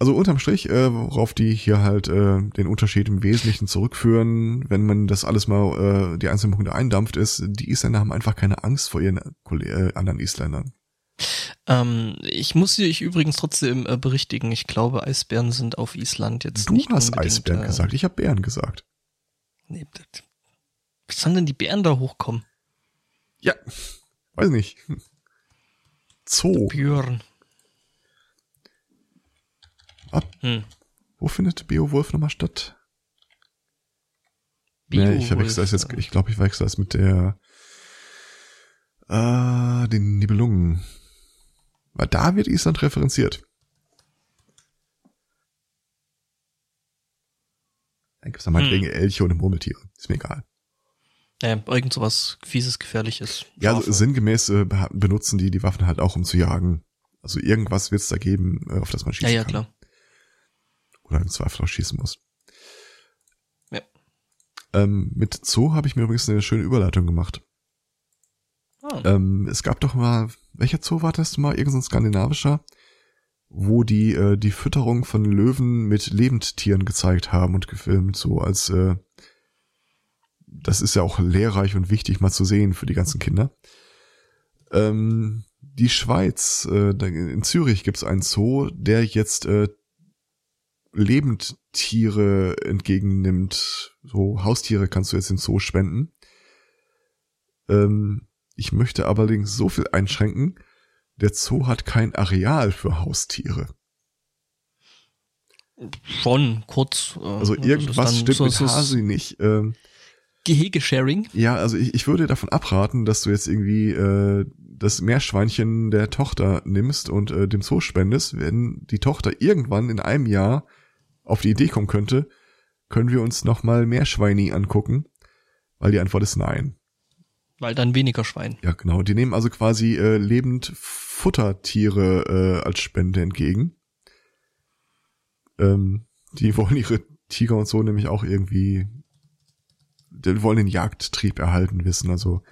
Also unterm Strich, äh, worauf die hier halt äh, den Unterschied im Wesentlichen zurückführen, wenn man das alles mal äh, die einzelnen Punkte eindampft, ist, die Isländer haben einfach keine Angst vor ihren äh, anderen Isländern. Ähm, ich muss dich übrigens trotzdem äh, berichtigen. Ich glaube, Eisbären sind auf Island jetzt du nicht. Du hast Eisbären äh, gesagt. Ich habe Bären gesagt. Nee, wie sollen denn die Bären da hochkommen? Ja, weiß nicht. Zoo. Björn. Ab. Hm. Wo findet Beowulf nochmal statt? Beowulf. Nee, ich verwechsel das jetzt. Ich glaube, ich verwechsel das mit der äh, den Nibelungen. Weil da wird Island referenziert. Dann gibt's da meinetwegen hm. Elche und Murmeltiere. Ist mir egal. Ja, irgend sowas fieses, gefährliches. Ja, also sinngemäß äh, benutzen die die Waffen halt auch, um zu jagen. Also irgendwas wird's da geben, äh, auf das man schießen kann. Ja, ja, kann. klar. Oder im Zweifel auch schießen muss. Ja. Ähm, mit Zoo habe ich mir übrigens eine schöne Überleitung gemacht. Oh. Ähm, es gab doch mal, welcher Zoo war das mal? Irgendein skandinavischer, wo die äh, die Fütterung von Löwen mit Lebendtieren gezeigt haben und gefilmt, so als äh, das ist ja auch lehrreich und wichtig mal zu sehen für die ganzen Kinder. Ähm, die Schweiz, äh, in Zürich gibt es einen Zoo, der jetzt äh, Lebendtiere entgegennimmt. So Haustiere kannst du jetzt im Zoo spenden. Ähm, ich möchte allerdings so viel einschränken. Der Zoo hat kein Areal für Haustiere. Schon, kurz. Äh, also irgendwas stimmt so, mit Hasi nicht. Ähm, Gehegesharing? Ja, also ich, ich würde davon abraten, dass du jetzt irgendwie äh, das Meerschweinchen der Tochter nimmst und äh, dem Zoo spendest. Wenn die Tochter irgendwann in einem Jahr auf die Idee kommen könnte, können wir uns nochmal Meerschweini angucken? Weil die Antwort ist nein. Weil dann weniger Schwein. Ja, genau. Die nehmen also quasi äh, lebend Futtertiere äh, als Spende entgegen. Ähm, die wollen ihre Tiger und so nämlich auch irgendwie, die wollen den Jagdtrieb erhalten wissen. Also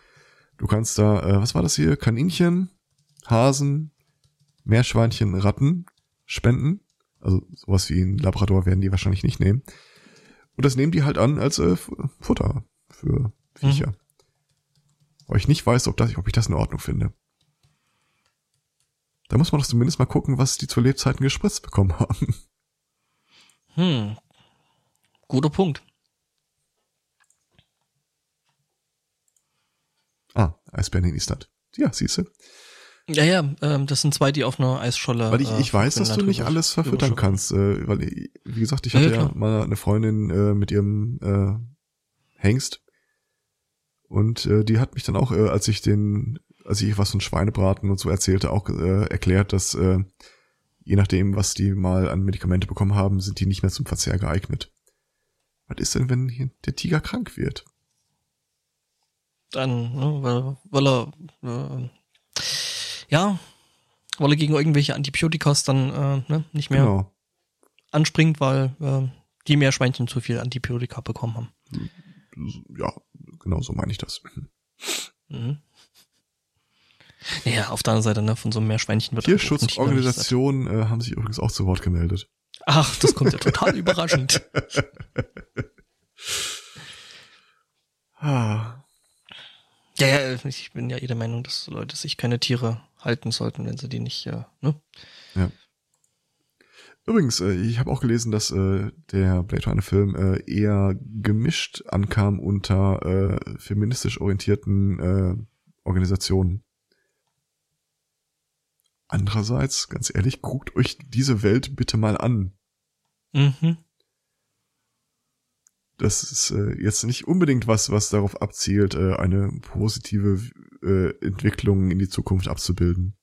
du kannst da, äh, was war das hier? Kaninchen, Hasen, Meerschweinchen, Ratten spenden. Also sowas wie ein Labrador werden die wahrscheinlich nicht nehmen. Und das nehmen die halt an als äh, Futter für Viecher. Mhm. Weil ich nicht weiß, ob, das, ob ich das in Ordnung finde. Da muss man doch zumindest mal gucken, was die zu Lebzeiten gespritzt bekommen haben. Hm. Guter Punkt. Ah, Eisbären in Island. Ja, siehste. Ja, ja, ähm, das sind zwei, die auf einer Eisscholle. Weil ich, ich äh, weiß, dass du nicht alles verfüttern kannst. Äh, weil, wie gesagt, ich hatte ja, ja mal eine Freundin äh, mit ihrem äh, Hengst. Und äh, die hat mich dann auch, äh, als ich den, als ich was von Schweinebraten und so erzählte, auch äh, erklärt, dass äh, je nachdem, was die mal an Medikamente bekommen haben, sind die nicht mehr zum Verzehr geeignet. Was ist denn, wenn der Tiger krank wird? Dann, ne, weil, weil er äh, ja, weil er gegen irgendwelche Antibiotikas dann äh, ne, nicht mehr genau. anspringt, weil äh, die Meerschweinchen zu viel Antibiotika bekommen haben. Ja, genau so meine ich das. Mhm. Ja, auf der anderen Seite, ne, von so einem Meerschweinchen wird Tierschutzorganisationen äh, haben sich übrigens auch zu Wort gemeldet. Ach, das kommt ja total überraschend. ah. Ja, ja, ich bin ja eh der Meinung, dass Leute sich keine Tiere halten sollten, wenn sie die nicht, äh, ne? Ja. Übrigens, äh, ich habe auch gelesen, dass äh, der Blade Runner Film äh, eher gemischt ankam unter äh, feministisch orientierten äh, Organisationen. Andererseits, ganz ehrlich, guckt euch diese Welt bitte mal an. Mhm das ist äh, jetzt nicht unbedingt was, was darauf abzielt, äh, eine positive äh, Entwicklung in die Zukunft abzubilden.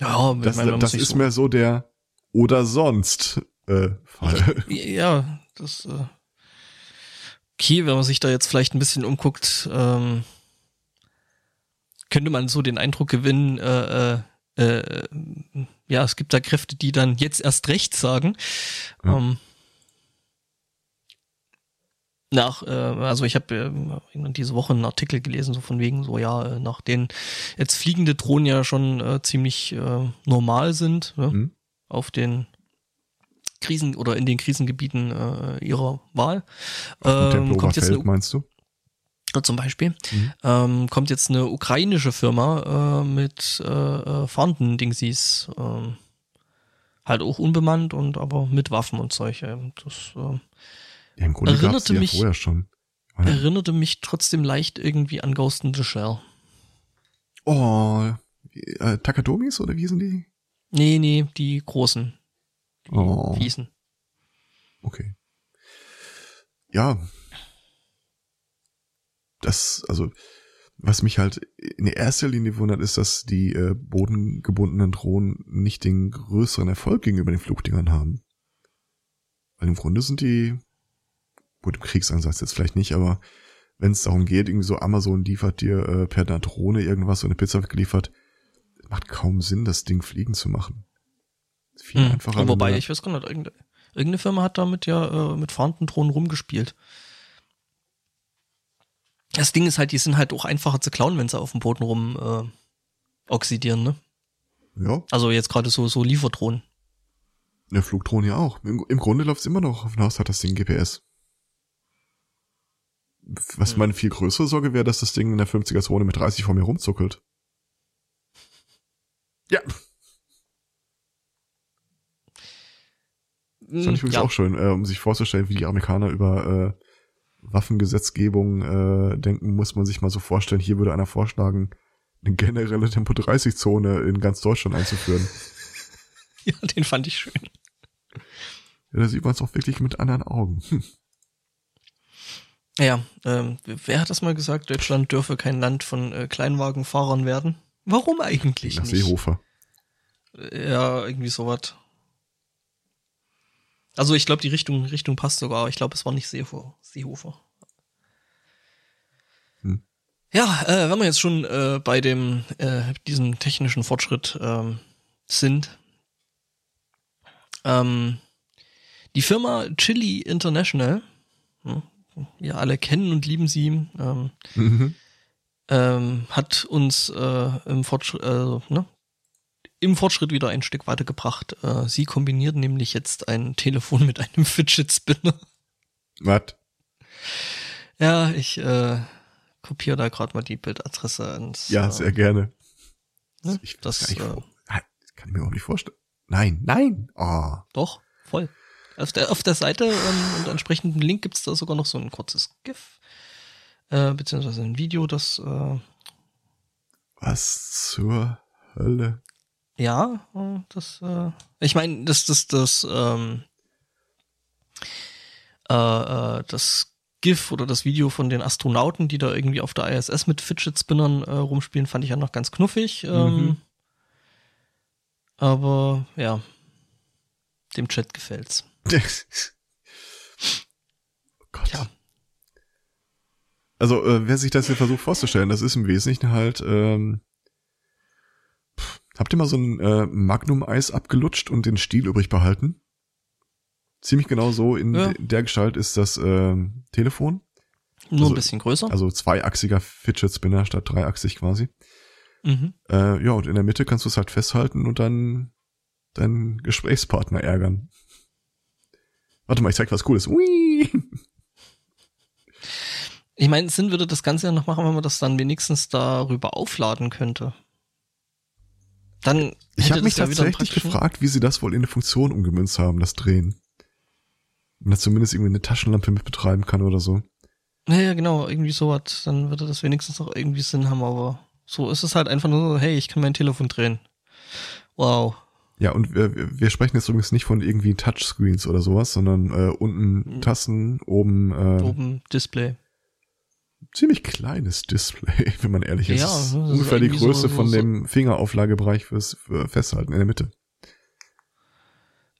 Ja, das, meine, das ist so mehr so der oder sonst äh, Fall. Ja, das äh, okay, wenn man sich da jetzt vielleicht ein bisschen umguckt, ähm, könnte man so den Eindruck gewinnen, äh, äh, äh, ja, es gibt da Kräfte, die dann jetzt erst recht sagen. Ja. Ähm, nach, äh, also ich habe äh, diese Woche einen Artikel gelesen, so von wegen, so ja, äh, nach denen jetzt fliegende Drohnen ja schon äh, ziemlich äh, normal sind, ne? Mhm. Auf den Krisen oder in den Krisengebieten äh, ihrer Wahl. Ähm, kommt jetzt eine, meinst du? Zum Beispiel mhm. ähm, kommt jetzt eine ukrainische Firma äh, mit äh, Fahnden-Dingsies, äh, halt auch unbemannt und aber mit Waffen und solche. Das äh, ja, im Grunde erinnerte mich, ja vorher schon. Erinnerte mich trotzdem leicht irgendwie an Ghost in the Shell. Oh, äh, Takadomis oder wie sind die? Nee, nee, die großen. Die oh. fiesen. Okay. Ja. Das, also, was mich halt in erster Linie wundert, ist, dass die äh, bodengebundenen Drohnen nicht den größeren Erfolg gegenüber den Flugdingern haben. Weil im Grunde sind die gut, im Kriegsansatz jetzt vielleicht nicht, aber wenn es darum geht, irgendwie so Amazon liefert dir äh, per einer Drohne irgendwas und eine Pizza geliefert, macht kaum Sinn, das Ding fliegen zu machen. Viel hm. einfacher. Wobei, ich weiß gar nicht, irgendeine, irgendeine Firma hat damit ja äh, mit fahrenden Drohnen rumgespielt. Das Ding ist halt, die sind halt auch einfacher zu klauen, wenn sie auf dem Boden rum äh, oxidieren, ne? Ja. Also jetzt gerade so, so Lieferdrohnen. Ja, Flugdrohnen ja auch. Im, im Grunde läuft es immer noch auf hinaus, hat das Ding GPS. Was meine viel größere Sorge wäre, dass das Ding in der 50er-Zone mit 30 vor mir rumzuckelt. Ja. Das fand ich übrigens ja. auch schön, äh, um sich vorzustellen, wie die Amerikaner über äh, Waffengesetzgebung äh, denken, muss man sich mal so vorstellen, hier würde einer vorschlagen, eine generelle Tempo-30-Zone in ganz Deutschland einzuführen. ja, den fand ich schön. Ja, da sieht man es auch wirklich mit anderen Augen. Hm. Ja, ähm, wer hat das mal gesagt? Deutschland dürfe kein Land von äh, Kleinwagenfahrern werden. Warum eigentlich Nach nicht? Seehofer. Ja, irgendwie sowas. Also ich glaube, die Richtung, Richtung passt sogar. Ich glaube, es war nicht Seehofer. Seehofer. Hm. Ja, äh, wenn wir jetzt schon äh, bei dem äh, diesem technischen Fortschritt ähm, sind, ähm, die Firma Chili International, hm, wir alle kennen und lieben sie, ähm, Mhm. Ähm, hat uns äh, im Fortschritt, äh, ne, im Fortschritt wieder ein Stück weitergebracht. Äh, sie kombiniert nämlich jetzt ein Telefon mit einem Fidget Spinner. Was? Ja, ich äh, kopiere da gerade mal die Bildadresse ins. Ja, äh, sehr gerne. ne, Ich das kann, ich, äh, kann ich mir überhaupt nicht vorstellen. Nein, nein. Oh. doch voll. Auf der auf der Seite ähm, und entsprechenden Link gibt's da sogar noch so ein kurzes GIF äh, beziehungsweise ein Video, das äh, Was zur Hölle? Ja, das, äh, ich meine, das, das, das, ähm, äh, äh, das GIF oder das Video von den Astronauten, die da irgendwie auf der ISS mit Fidget Spinnern äh, rumspielen, fand ich ja noch ganz knuffig. Ähm, Mhm. Aber ja, dem Chat gefällt's. oh Gott. Ja. Also, äh, wer sich das hier versucht vorzustellen, das ist im Wesentlichen halt, ähm, pff, habt ihr mal so ein äh, Magnum-Eis abgelutscht und den Stiel übrig behalten? Ziemlich genau so in Ja. de- der Gestalt ist das ähm, Telefon. Nur Also- ein bisschen größer. Also zweiachsiger Fidget Spinner statt dreiachsig quasi. mhm. Äh, ja, und in der Mitte kannst du es halt festhalten und dann deinen Gesprächspartner ärgern. Warte mal, ich zeig was Cooles. Ui! Ich meine, Sinn würde das Ganze ja noch machen, wenn man das dann wenigstens darüber aufladen könnte. Dann Ich hätte habe mich ja tatsächlich gefragt, wie sie das wohl in eine Funktion umgemünzt haben, das Drehen. Wenn das zumindest irgendwie eine Taschenlampe mit betreiben kann oder so. Ja, ja, genau, irgendwie sowas. Dann würde das wenigstens noch irgendwie Sinn haben, aber so ist es halt einfach nur so, hey, ich kann mein Telefon drehen. Wow. Ja, und wir, wir sprechen jetzt übrigens nicht von irgendwie Touchscreens oder sowas, sondern äh, unten Mhm. Tasten, oben, äh, Oben Display. Ziemlich kleines Display, wenn man ehrlich ist. Ja, Das ist ungefähr die irgendwie so- Größe so- von dem Fingerauflagebereich fürs für Festhalten in der Mitte.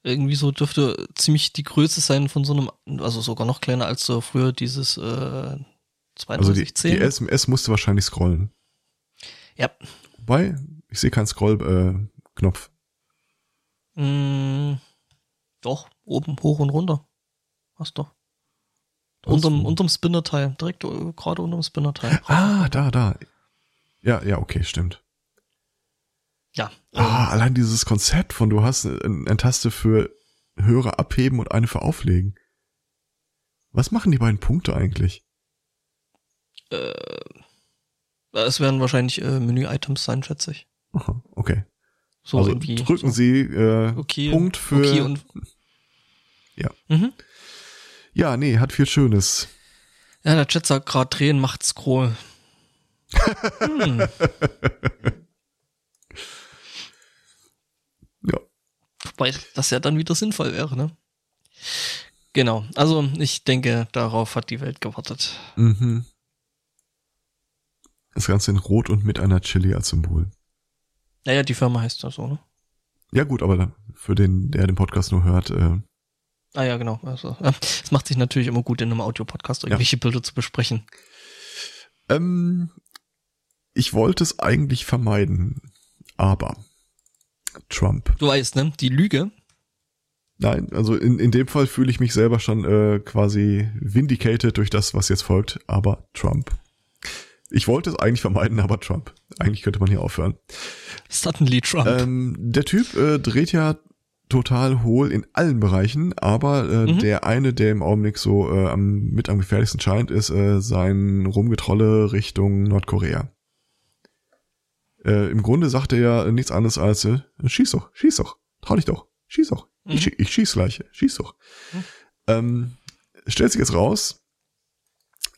Irgendwie so dürfte ziemlich die Größe sein von so einem, also sogar noch kleiner als so früher dieses äh, Also die, 3210. die SMS musste wahrscheinlich scrollen. ja. Wobei, ich sehe keinen Scroll-Knopf. Äh, Knopf. Mm, doch, oben hoch und runter. Hast doch. Unterm, unterm Spinnerteil, direkt äh, gerade unterm Spinnerteil. Ah, da, da. Ja, ja, okay, stimmt. Ja. Ah, allein dieses Konzept von du hast eine, eine Taste für höhere abheben und eine für auflegen. Was machen die beiden Punkte eigentlich? Äh, es werden wahrscheinlich äh, Menü-Items sein, schätze ich. Aha, okay. So also irgendwie. drücken so. Sie äh, okay, Punkt für. Okay und, Ja. Mhm. Ja, nee, hat viel Schönes. Ja, der Chat sagt gerade drehen macht Scroll. hm. Ja. Wobei das ja dann wieder sinnvoll wäre, ne? Genau. Also ich denke, darauf hat die Welt gewartet. Mhm. Das Ganze in Rot und mit einer Chili als Symbol. Naja, die Firma heißt ja so, ne? Ja gut, aber für den, der den Podcast nur hört, äh, Ah ja, genau. Also, ja, es macht sich natürlich immer gut, in einem Audiopodcast irgendwelche Bilder zu besprechen. ähm, ich wollte es eigentlich vermeiden, aber Trump. Du weißt, ne? Die Lüge. Nein, also in, in dem Fall fühle ich mich selber schon äh, quasi vindicated durch das, was jetzt folgt, aber Trump. Ich wollte es eigentlich vermeiden, aber Trump. Eigentlich könnte man hier aufhören. Suddenly Trump. Ähm, der Typ äh, dreht ja total hohl in allen Bereichen, aber äh, Mhm. der eine, der im Augenblick so äh, am, mit am gefährlichsten scheint, ist äh, sein Rumgetrolle Richtung Nordkorea. Äh, Im Grunde sagt er ja nichts anderes als, äh, schieß doch, schieß doch, trau dich doch, schieß doch. Mhm. Ich, ich schieß gleich, schieß doch. Mhm. Ähm, stellt sich jetzt raus,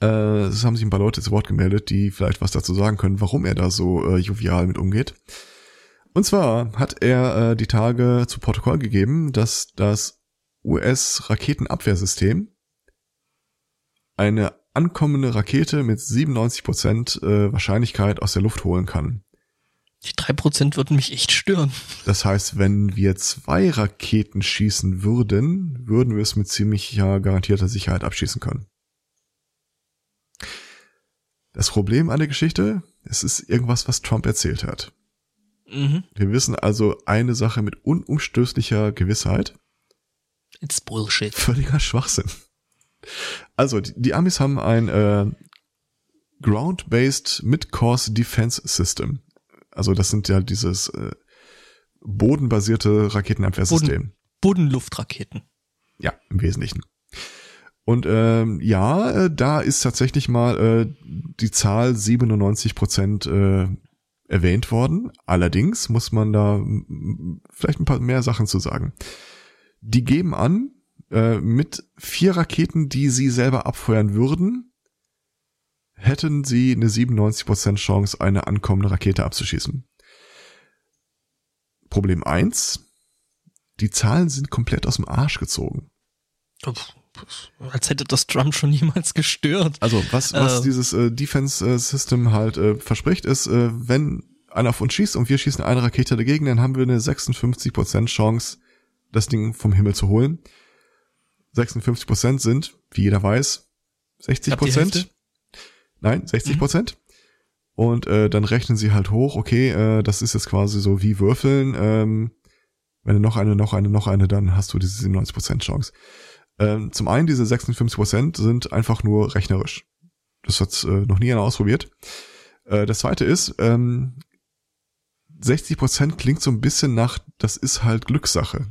äh, es haben sich ein paar Leute zu Wort gemeldet, die vielleicht was dazu sagen können, warum er da so äh, jovial mit umgeht. Und zwar hat er äh, die Tage zu Protokoll gegeben, dass das US-Raketenabwehrsystem eine ankommende Rakete mit 97% äh, Wahrscheinlichkeit aus der Luft holen kann. Die drei Prozent würden mich echt stören. Das heißt, wenn wir zwei Raketen schießen würden, würden wir es mit ziemlicher garantierter Sicherheit abschießen können. Das Problem an der Geschichte, es ist irgendwas, was Trump erzählt hat. Mhm. Wir wissen also eine Sache mit unumstößlicher Gewissheit. It's Bullshit. Völliger Schwachsinn. Also, die, die Amis haben ein äh, Ground-Based Mid-Course Defense System. Also das sind ja dieses äh, bodenbasierte Raketenabwehrsystem. Boden, Bodenluftraketen. Ja, im Wesentlichen. Und ähm, ja, äh, da ist tatsächlich mal äh, die Zahl 97 Prozent äh, erwähnt worden. Allerdings muss man da vielleicht ein paar mehr Sachen zu sagen. Die geben an, äh, mit vier Raketen, die sie selber abfeuern würden, hätten sie eine 97% Chance, eine ankommende Rakete abzuschießen. Problem eins: Die Zahlen sind komplett aus dem Arsch gezogen. Als hätte das Trump schon niemals gestört. Also was, was äh, dieses äh, Defense System halt äh, verspricht, ist, äh, wenn einer auf uns schießt und wir schießen eine Rakete dagegen, dann haben wir eine 56% Chance, das Ding vom Himmel zu holen. 56% sind, wie jeder weiß, 60%. Nein, 60 Prozent. Mhm. Und äh, dann rechnen sie halt hoch, okay, äh, das ist jetzt quasi so wie Würfeln. Ähm, wenn du noch eine, noch eine, noch eine, dann hast du diese 97 Prozent Chance. Ähm, zum einen, diese 56 Prozent sind einfach nur rechnerisch. Das hat äh, noch nie einer ausprobiert. Äh, das zweite ist, ähm, 60 Prozent klingt so ein bisschen nach, das ist halt Glückssache.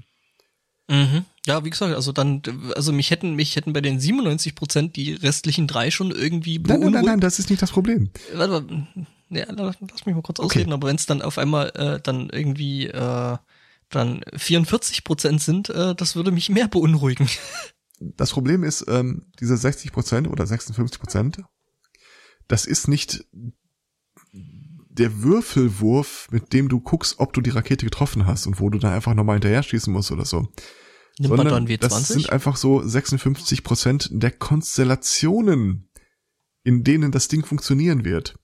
Mhm. Ja, wie gesagt, also dann, also mich hätten, mich hätten bei den 97 Prozent die restlichen drei schon irgendwie. Nein, nein, nein, nein, das ist nicht das Problem. Warte mal, ja, lass mich mal kurz okay. ausreden, aber wenn es dann auf einmal äh, dann irgendwie äh, dann 44 Prozent sind, äh, das würde mich mehr beunruhigen. Das Problem ist, ähm, diese 60 Prozent oder 56 Prozent, das ist nicht der Würfelwurf, mit dem du guckst, ob du die Rakete getroffen hast und wo du dann einfach nochmal hinterher schießen musst oder so. Nimmt Sondern man dann W20? Das sind einfach so 56 Prozent der Konstellationen, in denen das Ding funktionieren wird.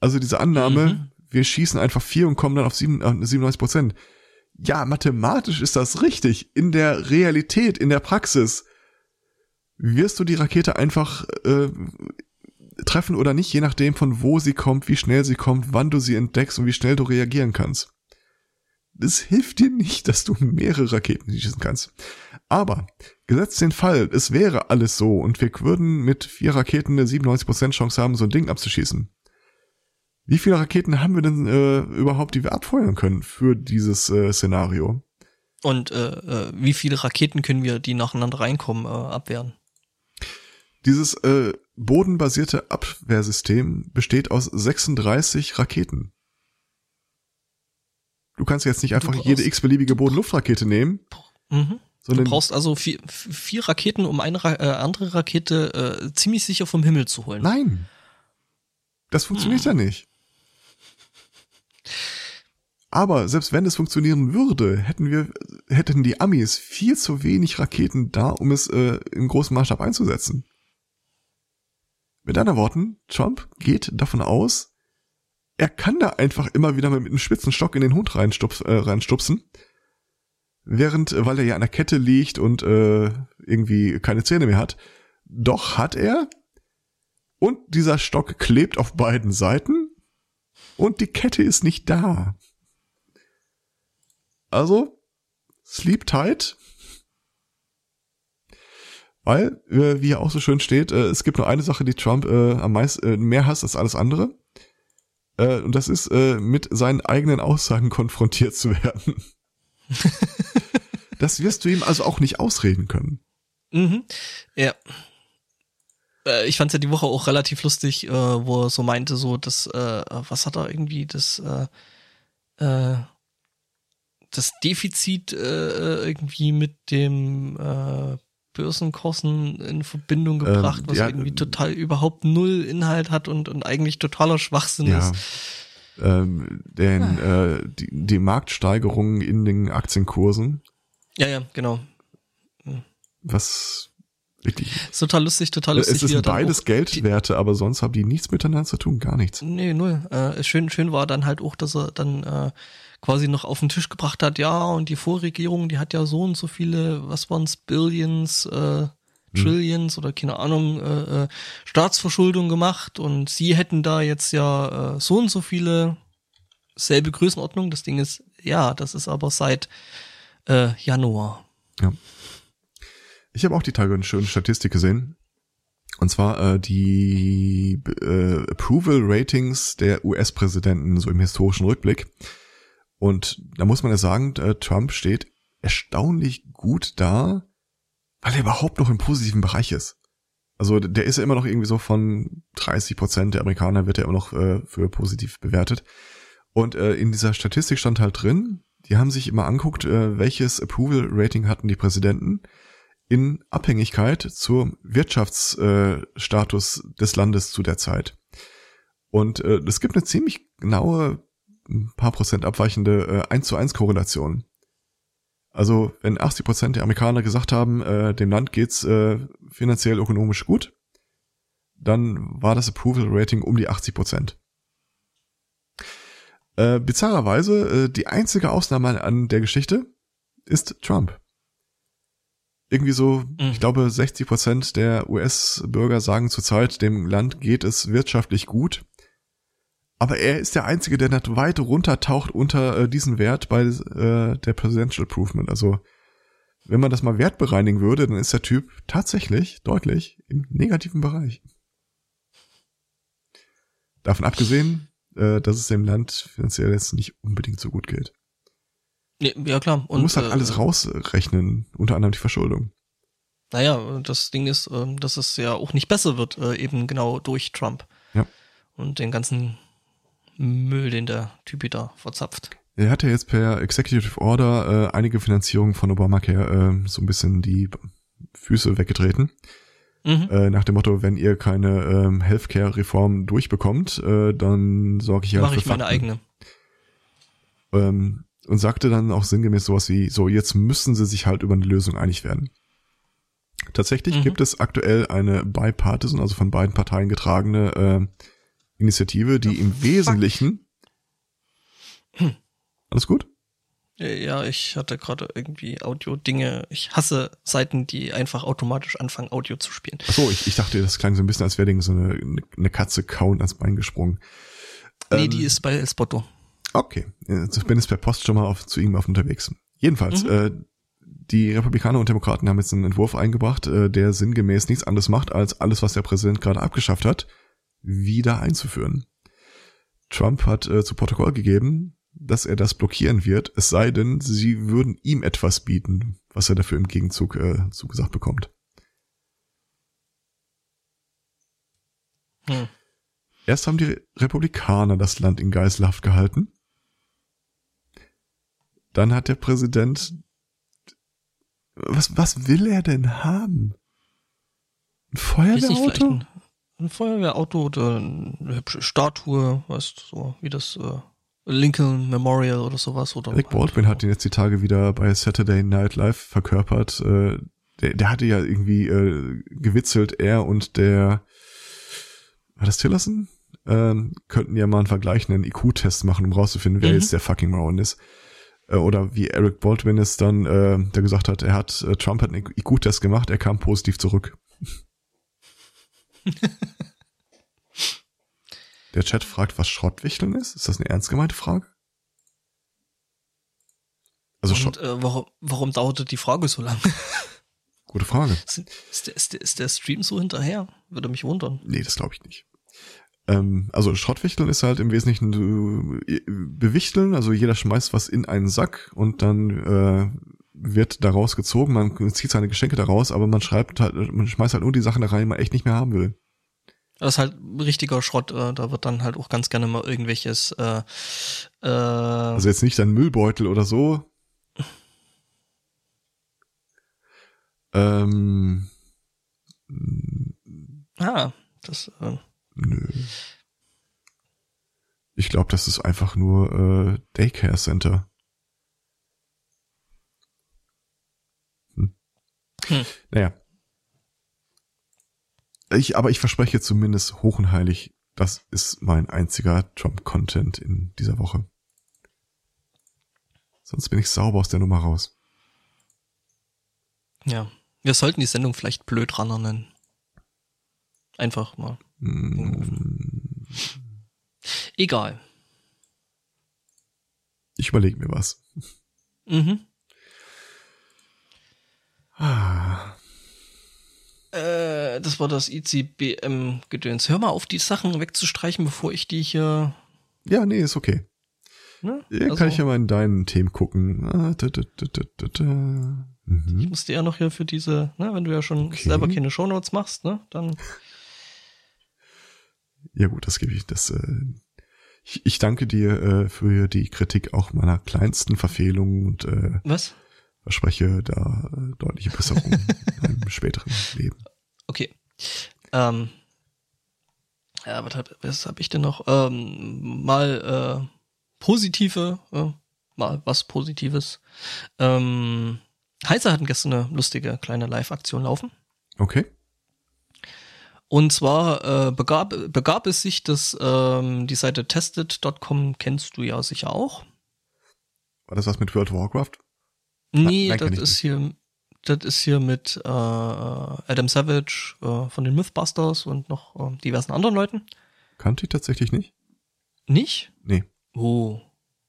Also diese Annahme, mhm. Wir schießen einfach vier und kommen dann auf 97 äh, Prozent. Ja, mathematisch ist das richtig. In der Realität, in der Praxis wirst du die Rakete einfach äh, treffen oder nicht, je nachdem von wo sie kommt, wie schnell sie kommt, wann du sie entdeckst und wie schnell du reagieren kannst. Das hilft dir nicht, dass du mehrere Raketen schießen kannst. Aber, gesetzt den Fall, es wäre alles so und wir würden mit vier Raketen eine 97% Chance haben, so ein Ding abzuschießen. Wie viele Raketen haben wir denn äh, überhaupt, die wir abfeuern können für dieses äh, Szenario? Und äh, äh, wie viele Raketen können wir, die nacheinander reinkommen, äh, abwehren? Dieses äh, bodenbasierte Abwehrsystem besteht aus 36 Raketen. Du kannst jetzt nicht einfach jede x-beliebige Bodenluftrakete nehmen. Mhm. Sondern du brauchst also vier, vier Raketen, um eine äh, andere Rakete äh, ziemlich sicher vom Himmel zu holen. Nein. Das funktioniert hm. ja nicht. Aber selbst wenn es funktionieren würde, hätten wir, hätten die Amis viel zu wenig Raketen da, um es äh, im großen Maßstab einzusetzen. Mit anderen Worten, Trump geht davon aus, er kann da einfach immer wieder mit einem spitzen Stock in den Hund reinstups, äh, reinstupsen. Während, äh, weil er ja an der Kette liegt und äh, irgendwie keine Zähne mehr hat. Doch hat er. Und dieser Stock klebt auf beiden Seiten. Und die Kette ist nicht da. Also, sleep tight. Weil, äh, wie er auch so schön steht, äh, es gibt nur eine Sache, die Trump äh, am meisten äh, mehr hasst als alles andere. Und das ist, äh, mit seinen eigenen Aussagen konfrontiert zu werden. das wirst du ihm also auch nicht ausreden können. Mhm. Ja. Ich fand es ja die Woche auch relativ lustig, wo er so meinte, so, dass, äh, was hat er irgendwie, das, äh, äh, das Defizit äh, irgendwie mit dem äh, Börsenkursen in Verbindung gebracht, ähm, was ja, irgendwie total überhaupt null Inhalt hat und, und eigentlich totaler Schwachsinn ja. ist. Ähm, denn ah. äh, die, die Marktsteigerungen in den Aktienkursen. Ja, ja, genau. Was Richtig. Ist total lustig, total lustig. Es ist beides Geldwerte, aber sonst haben die nichts miteinander zu tun, gar nichts. Nee, null. Äh, schön, schön war dann halt auch, dass er dann äh, quasi noch auf den Tisch gebracht hat, ja, und die Vorregierung, die hat ja so und so viele, was waren's, Billions, äh, hm. Trillions oder keine Ahnung, äh, äh, Staatsverschuldung gemacht und sie hätten da jetzt ja äh, so und so viele selbe Größenordnung. Das Ding ist, ja, das ist aber seit äh, Januar. Ja. Ich habe auch die Tage eine schöne Statistik gesehen. Und zwar äh, die äh, Approval Ratings der US-Präsidenten so im historischen Rückblick. Und da muss man ja sagen, äh, Trump steht erstaunlich gut da, weil er überhaupt noch im positiven Bereich ist. Also der ist ja immer noch irgendwie so von 30 Prozent der Amerikaner wird er immer noch äh, für positiv bewertet. Und äh, in dieser Statistik stand halt drin, die haben sich immer anguckt, welches Approval Rating hatten die Präsidenten in Abhängigkeit zum Wirtschaftsstatus des Landes zu der Zeit. Und es gibt eine ziemlich genaue, ein paar Prozent abweichende äh, 1 zu 1 Korrelation. Also wenn 80 Prozent der Amerikaner gesagt haben, äh, dem Land geht's äh, finanziell ökonomisch gut, dann war das Approval Rating um die 80 Prozent. Äh, bizarrerweise, äh, die einzige Ausnahme an der Geschichte ist Trump irgendwie so, mhm. ich glaube, 60 Prozent der US-Bürger sagen zurzeit, dem Land geht es wirtschaftlich gut. Aber er ist der Einzige, der nicht weit runtertaucht unter äh, diesen Wert bei äh, der Presidential Improvement. Also, wenn man das mal wertbereinigen würde, dann ist der Typ tatsächlich deutlich im negativen Bereich. Davon abgesehen, äh, dass es dem Land finanziell jetzt nicht unbedingt so gut geht. Ja, klar. Und, du musst halt äh, alles rausrechnen, unter anderem die Verschuldung. Naja, das Ding ist, äh, dass es ja auch nicht besser wird, äh, eben genau durch Trump. Ja. Und den ganzen Müll, den der Typ da verzapft. Er hat ja jetzt per Executive Order äh, einige Finanzierungen von Obamacare äh, so ein bisschen die Füße weggetreten. Mhm. Äh, nach dem Motto, wenn ihr keine ähm, Healthcare-Reform durchbekommt, äh, dann sorge ich ja Mach für ich meine eigene. Ähm, und sagte dann auch sinngemäß sowas wie, so jetzt müssen sie sich halt über eine Lösung einig werden. Tatsächlich mhm. gibt es aktuell eine bipartisan, also von beiden Parteien getragene äh, Initiative, die oh, im. Wesentlichen hm. alles gut? Ja, ich hatte gerade irgendwie Audio-Dinge. Ich hasse Seiten, die einfach automatisch anfangen, Audio zu spielen. Ach so, ich, ich dachte, das klang so ein bisschen, als wäre so eine, eine Katze kauen ans Bein gesprungen. Nee, ähm, die ist bei Spotto. Okay, ich bin jetzt per Post schon mal auf, zu ihm auf unterwegs. Jedenfalls, mhm. äh, die Republikaner und Demokraten haben jetzt einen Entwurf eingebracht, äh, der sinngemäß nichts anderes macht, als alles, was der Präsident gerade abgeschafft hat, wieder einzuführen. Trump hat äh, zu Protokoll gegeben, dass er das blockieren wird, es sei denn, sie würden ihm etwas bieten, was er dafür im Gegenzug äh, zugesagt bekommt. Hm. Erst haben die Republikaner das Land in Geiselhaft gehalten dann hat der Präsident, was, was will er denn haben? Ein Feuerwehrauto? Ein, ein, Feuerwehrauto oder eine hübsche Statue, weißt du, so wie das äh, Lincoln Memorial oder sowas. Oder Rick Baldwin hat ihn jetzt die Tage wieder bei Saturday Night Live verkörpert. Äh, der, der hatte ja irgendwie äh, gewitzelt, er und der, war das Tillerson? Äh, könnten ja mal einen vergleichenden IQ-Test machen, um rauszufinden, wer mhm. jetzt der fucking Moron ist. Äh, oder wie Eric Baldwin es dann, äh, der gesagt hat, er hat, äh, Trump hat einen IQ-Test gemacht, er kam positiv zurück. Der Chat fragt, was Schrottwichteln ist. Ist das eine ernst gemeinte Frage? Also Und äh, warum, warum dauerte die Frage so lang? Gute Frage. Ist, ist, der, ist, der, ist der Stream so hinterher? Würde mich wundern. Nee, das glaube ich nicht. Ähm, also Schrottwichteln ist halt im Wesentlichen äh, bewichteln, also jeder schmeißt was in einen Sack und dann äh, wird daraus gezogen, man zieht seine Geschenke daraus, aber man schreibt halt, man schmeißt halt nur die Sachen da rein, die man echt nicht mehr haben will. Das ist halt richtiger Schrott. Äh, da wird dann halt auch ganz gerne mal irgendwelches. Äh, äh, also jetzt nicht dein Müllbeutel oder so. Ähm, ah, das. Äh, nö. Ich glaube, das ist einfach nur äh, Daycare Center. Hm. Naja. Ich, aber ich verspreche zumindest hoch und heilig, das ist mein einziger Trump-Content in dieser Woche. Sonst bin ich sauber aus der Nummer raus. Ja. Wir sollten die Sendung vielleicht blöd Runner nennen. Einfach mal. Mm. Egal. Ich überlege mir was. Mhm. Ah. Äh, das war das ICBM-Gedöns. Hör mal auf, die Sachen wegzustreichen, bevor ich die hier. Ja, nee, ist okay. Ne? Ja, also, kann ich ja mal in deinen Themen gucken. Ah, da, da, da, mhm. Ich musste ja noch hier für diese, ne, wenn du ja schon okay. selber keine Shownotes machst, ne, dann. Ja gut, das gebe ich. Das, äh, ich, ich danke dir äh, für die Kritik auch meiner kleinsten Verfehlungen und äh, was? Verspreche da äh, deutliche Besserung im späteren Leben. Okay. Ähm, ja, was habe was hab ich denn noch? Ähm, mal äh, positive, äh, mal was Positives. Ähm, Heiser hatten gestern eine lustige kleine Live-Aktion laufen. Okay. Und zwar äh, begab, begab es sich, dass ähm, die Seite tested.com kennst du ja sicher auch. War das was mit World of Warcraft? Nee, Nein, das ist hier, das ist hier mit äh, Adam Savage äh, von den Mythbusters und noch äh, diversen anderen Leuten. Kannte ich tatsächlich nicht. Nicht? Nee. Oh.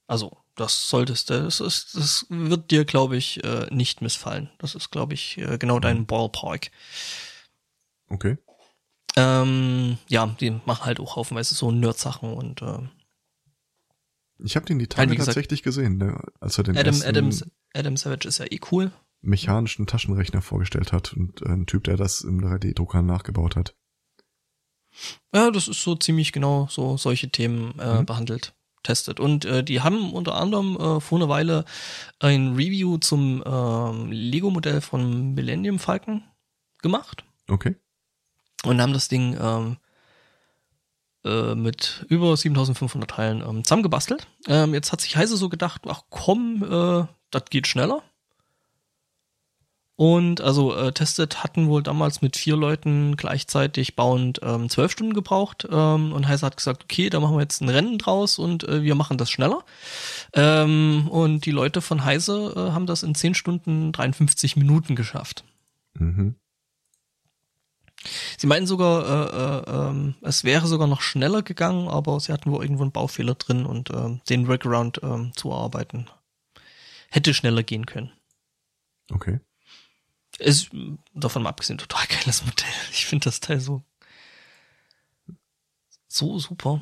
Also, das solltest du, das, ist, das wird dir, glaube ich, äh, nicht missfallen. Das ist, glaube ich, äh, genau dein mhm. Ballpark. Okay. Ähm, ja, die machen halt auch haufenweise so Nerd-Sachen und äh, ich habe den die Tage tatsächlich gesehen, ne, als er den Adam, Adams, Adam Savage ist ja eh cool. Mechanischen Taschenrechner vorgestellt hat und äh, ein Typ, der das im 3D-Drucker nachgebaut hat. Ja, das ist so ziemlich genau so solche Themen äh, mhm. behandelt, testet. Und äh, die haben unter anderem äh, vor einer Weile ein Review zum äh, Lego-Modell von Millennium Falcon gemacht. Okay. Und haben das Ding ähm, äh, mit über 7500 Teilen ähm, zusammengebastelt. Ähm, jetzt hat sich Heise so gedacht, ach komm, äh, das geht schneller. Und also äh, Tested hatten wohl damals mit vier Leuten gleichzeitig bauend ähm, zwölf Stunden gebraucht. Ähm, und Heise hat gesagt, okay, da machen wir jetzt ein Rennen draus und äh, wir machen das schneller. Ähm, und die Leute von Heise äh, haben das in zehn Stunden 53 Minuten geschafft. Mhm. Sie meinen sogar, äh, äh, äh, es wäre sogar noch schneller gegangen, aber sie hatten wohl irgendwo einen Baufehler drin und äh, den Workaround äh, zu erarbeiten hätte schneller gehen können. Okay. Ist davon mal abgesehen total geiles Modell. Ich finde das Teil so so super.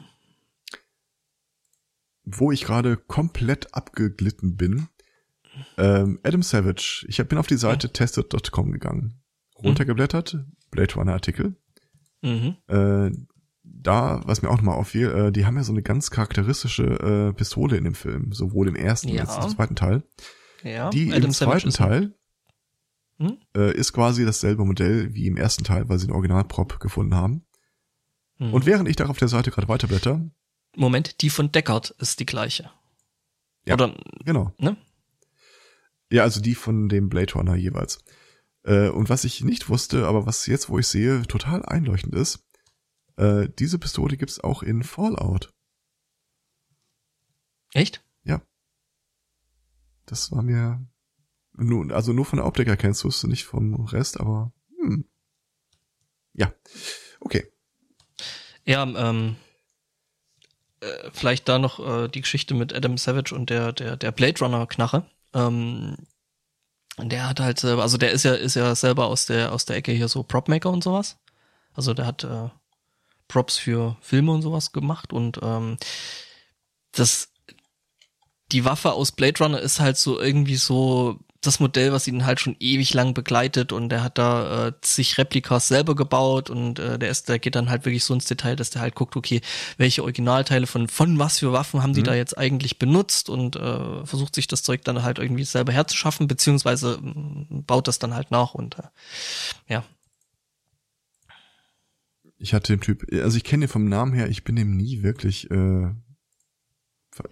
Wo ich gerade komplett abgeglitten bin, ähm, Adam Savage. Ich bin auf die Seite mhm. tested.com gegangen, runtergeblättert, Blade Runner Artikel. Mhm. Äh, da, was mir auch nochmal auffiel, äh, die haben ja so eine ganz charakteristische äh, Pistole in dem Film, sowohl im ersten ja. als auch im zweiten Teil. Ja. Die Adam im zweiten Teil hm? äh, ist quasi dasselbe Modell wie im ersten Teil, weil sie den Originalprop gefunden haben. Hm. Und während ich da auf der Seite gerade weiterblätter. Moment, die von Deckard ist die gleiche. Ja, Oder, genau. Ne? Ja, also die von dem Blade Runner jeweils. Äh, und was ich nicht wusste, aber was jetzt, wo ich sehe, total einleuchtend ist, äh, diese Pistole gibt's auch in Fallout. Echt? Ja. Das war mir nur, also nur von der Optik erkennst du es nicht vom Rest, aber hm. ja, okay. Ja, ähm, äh, vielleicht da noch äh, die Geschichte mit Adam Savage und der der der Blade Runner Knarre. Ähm, der hat halt also der ist ja ist ja selber aus der aus der Ecke hier so Propmaker und sowas. Also der hat äh, Props für Filme und sowas gemacht und ähm, das die Waffe aus Blade Runner ist halt so irgendwie so das Modell, was ihn halt schon ewig lang begleitet und der hat da äh, sich Replikas selber gebaut und äh, der ist, der geht dann halt wirklich so ins Detail, dass der halt guckt, okay, welche Originalteile von von was für Waffen haben die mhm. da jetzt eigentlich benutzt und äh, versucht sich das Zeug dann halt irgendwie selber herzuschaffen, beziehungsweise äh, baut das dann halt nach und äh, ja. Ich hatte den Typ, also ich kenne den vom Namen her, ich bin dem nie wirklich, äh,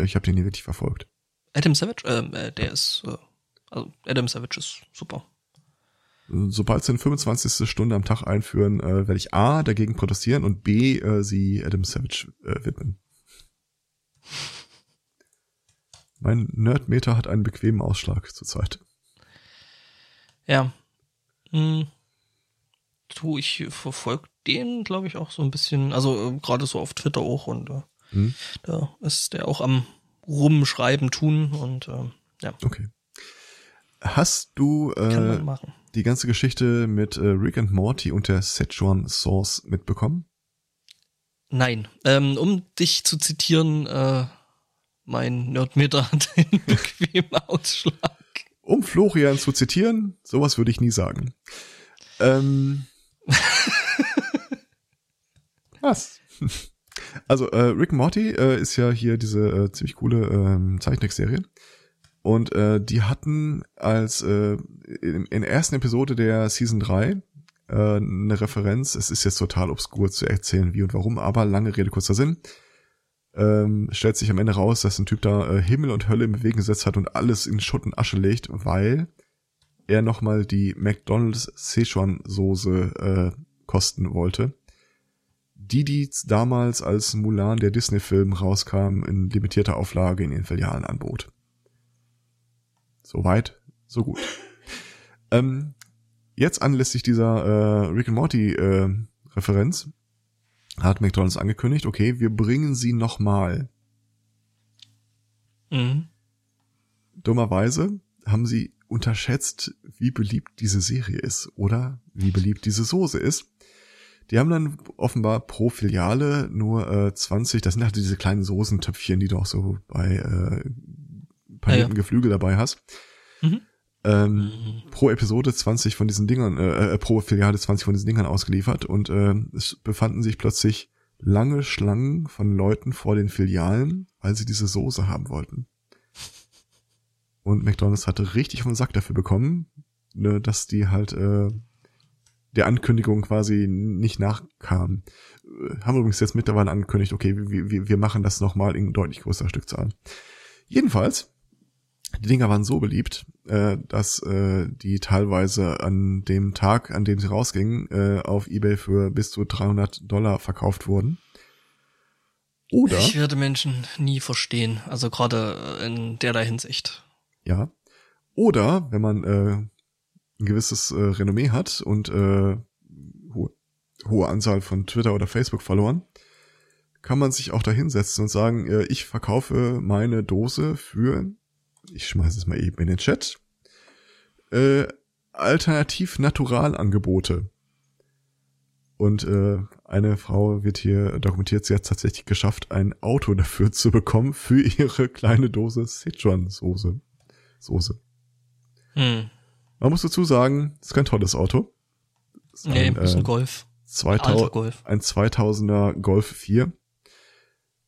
ich habe den nie wirklich verfolgt. Adam Savage, ähm, äh, der ist äh, also Adam Savage ist super. Sobald sie eine 25. Stunde am Tag einführen, äh, werde ich A dagegen protestieren und B äh, sie Adam Savage äh, widmen. Mein Nerdmeter hat einen bequemen Ausschlag zurzeit. Ja. Hm. Du, ich verfolge den, glaube ich, auch so ein bisschen, also äh, gerade so auf Twitter auch und äh, hm. da ist der auch am Rumschreiben tun und äh, ja. Okay. Hast du äh, die ganze Geschichte mit äh, Rick and Morty und der Szechuan Sauce mitbekommen? Nein. Ähm, um dich zu zitieren, äh, mein Nerdmeter hat einen bequemen Ausschlag. Um Florian zu zitieren, sowas würde ich nie sagen. Ähm, was? Also äh, Rick Morty äh, ist ja hier diese äh, ziemlich coole äh, Zeichentrickserie. Und äh, die hatten als äh, in, in der ersten Episode der Season 3 äh, eine Referenz, es ist jetzt total obskur zu erzählen, wie und warum, aber lange Rede, kurzer Sinn. Ähm, stellt sich am Ende raus, dass ein Typ da äh, Himmel und Hölle in Bewegung gesetzt hat und alles in Schutt und Asche legt, weil er nochmal die McDonald's Szechuan Soße äh, kosten wollte. Die, die damals als Mulan der Disney-Film rauskam, in limitierter Auflage in den Filialen anbot. So weit, so gut. Ähm, jetzt anlässlich dieser äh, Rick and Morty äh, Referenz hat McDonald's angekündigt, okay, wir bringen sie nochmal. Mhm. Dummerweise haben sie unterschätzt, wie beliebt diese Serie ist oder wie beliebt diese Soße ist. Die haben dann offenbar pro Filiale nur äh, 20, das sind halt diese kleinen Soßentöpfchen, die du auch so bei äh, panierten ja, ja. Geflügel dabei hast. Mhm. Ähm, mhm. pro Episode 20 von diesen Dingern, äh, äh, pro Filiale 20 von diesen Dingern ausgeliefert und äh, es befanden sich plötzlich lange Schlangen von Leuten vor den Filialen, weil sie diese Soße haben wollten. Und McDonald's hatte richtig den Sack dafür bekommen, ne, dass die halt äh, der Ankündigung quasi nicht nachkamen. Äh, haben übrigens jetzt mittlerweile angekündigt, okay, wir, wir, wir machen das nochmal in deutlich größerer Stückzahl. Jedenfalls die Dinger waren so beliebt, äh, dass äh, die teilweise an dem Tag, an dem sie rausgingen, äh, auf eBay für bis zu 300 Dollar verkauft wurden. Oder ich werde Menschen nie verstehen, also gerade in der Hinsicht. Ja. Oder wenn man äh, ein gewisses äh, Renommee hat und äh, hohe, hohe Anzahl von Twitter oder Facebook verloren, kann man sich auch da hinsetzen und sagen, äh, ich verkaufe meine Dose für ich schmeiße es mal eben in den Chat, äh, Alternativ-Natural-Angebote. Und äh, eine Frau wird hier dokumentiert, sie hat tatsächlich geschafft, ein Auto dafür zu bekommen für ihre kleine Dose Sichuan-Soße. Soße. Hm. Man muss dazu sagen, es ist kein tolles Auto. Ist nee, ein, ist ein äh, Golf. 2000, Golf. Ein 2000er Golf 4.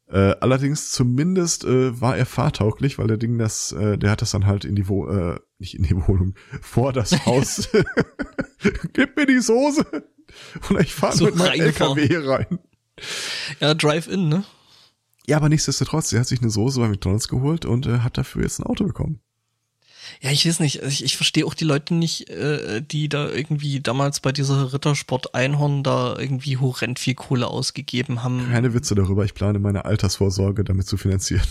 Äh, allerdings zumindest äh, war er fahrtauglich, weil der Ding das, äh, der hat das dann halt in die Wo äh, nicht in die Wohnung, vor das Haus. Gib mir die Soße und ich fahre so mit meinem LKW rein. Ja, Drive-In, ne? Ja, aber nichtsdestotrotz, er hat sich eine Soße bei McDonalds geholt und äh, hat dafür jetzt ein Auto bekommen. Ja, ich weiß nicht, ich, ich verstehe auch die Leute nicht, äh, die da irgendwie damals bei dieser Rittersport Einhorn da irgendwie horrend viel Kohle ausgegeben haben. Keine Witze darüber, ich plane meine Altersvorsorge damit zu finanzieren.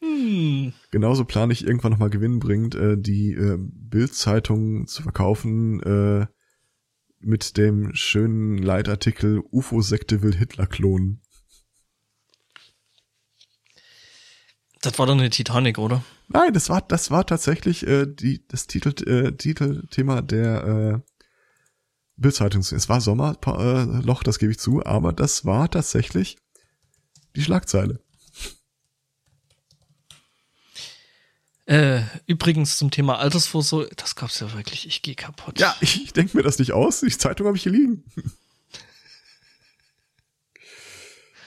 hm. Genauso plane ich irgendwann nochmal gewinnbringend, äh, die äh, Bild-Zeitung zu verkaufen äh, mit dem schönen Leitartikel UFO-Sekte will Hitler klonen. Das war doch eine Titanic, oder? Nein, das war das war tatsächlich äh, die das Titel äh, Titelthema der äh, Bildzeitung. Es war Sommerloch, äh, das gebe ich zu, aber das war tatsächlich die Schlagzeile. Äh, übrigens zum Thema Altersvorsorge, das gab's ja wirklich, ich gehe kaputt. Ja, ich denke mir das nicht aus. Die Zeitung habe ich hier liegen.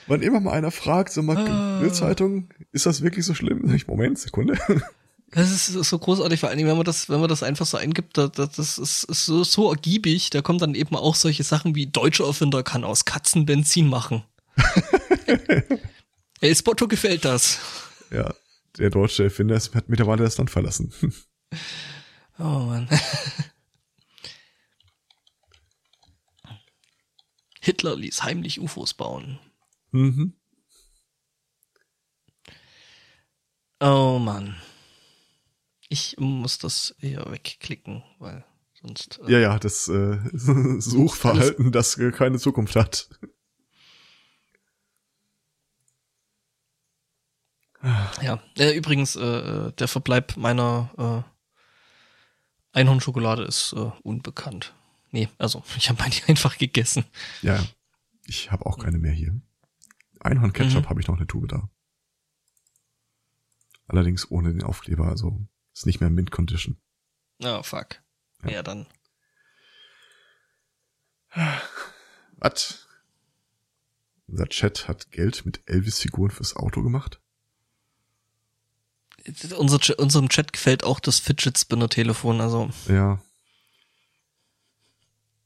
Wann immer mal einer fragt, so mal, Ah. Bildzeitung, ist das wirklich so schlimm? Ich, Moment, Sekunde. Das ist so großartig, vor allen Dingen, wenn man das, wenn man das einfach so eingibt, da- da- das ist, ist so, so ergiebig, da kommen dann eben auch solche Sachen wie deutscher Erfinder kann aus Katzen Benzin machen. El Spotto gefällt das. Ja, der deutsche Erfinder hat mittlerweile das Land verlassen. Oh Mann. Hitler ließ heimlich UFOs bauen. Mhm. Oh Mann. Ich muss das hier wegklicken, weil sonst. äh, Ja, ja, das äh, Suchverhalten, das keine Zukunft hat. Ja, äh, übrigens, äh, äh, der Verbleib meiner äh, Einhornschokolade ist äh, unbekannt. Nee, also ich habe meine einfach gegessen. Ja, ich habe auch keine mehr hier. Einhorn-Ketchup Mhm. habe ich noch eine Tube da. Allerdings ohne den Aufkleber, also ist nicht mehr Mint Condition. Ah, fuck. Ja. Ja, dann. Was? Unser Chat hat Geld mit Elvis-Figuren fürs Auto gemacht? Unser, unserem Chat gefällt auch das Fidget Spinner Telefon, also Ja.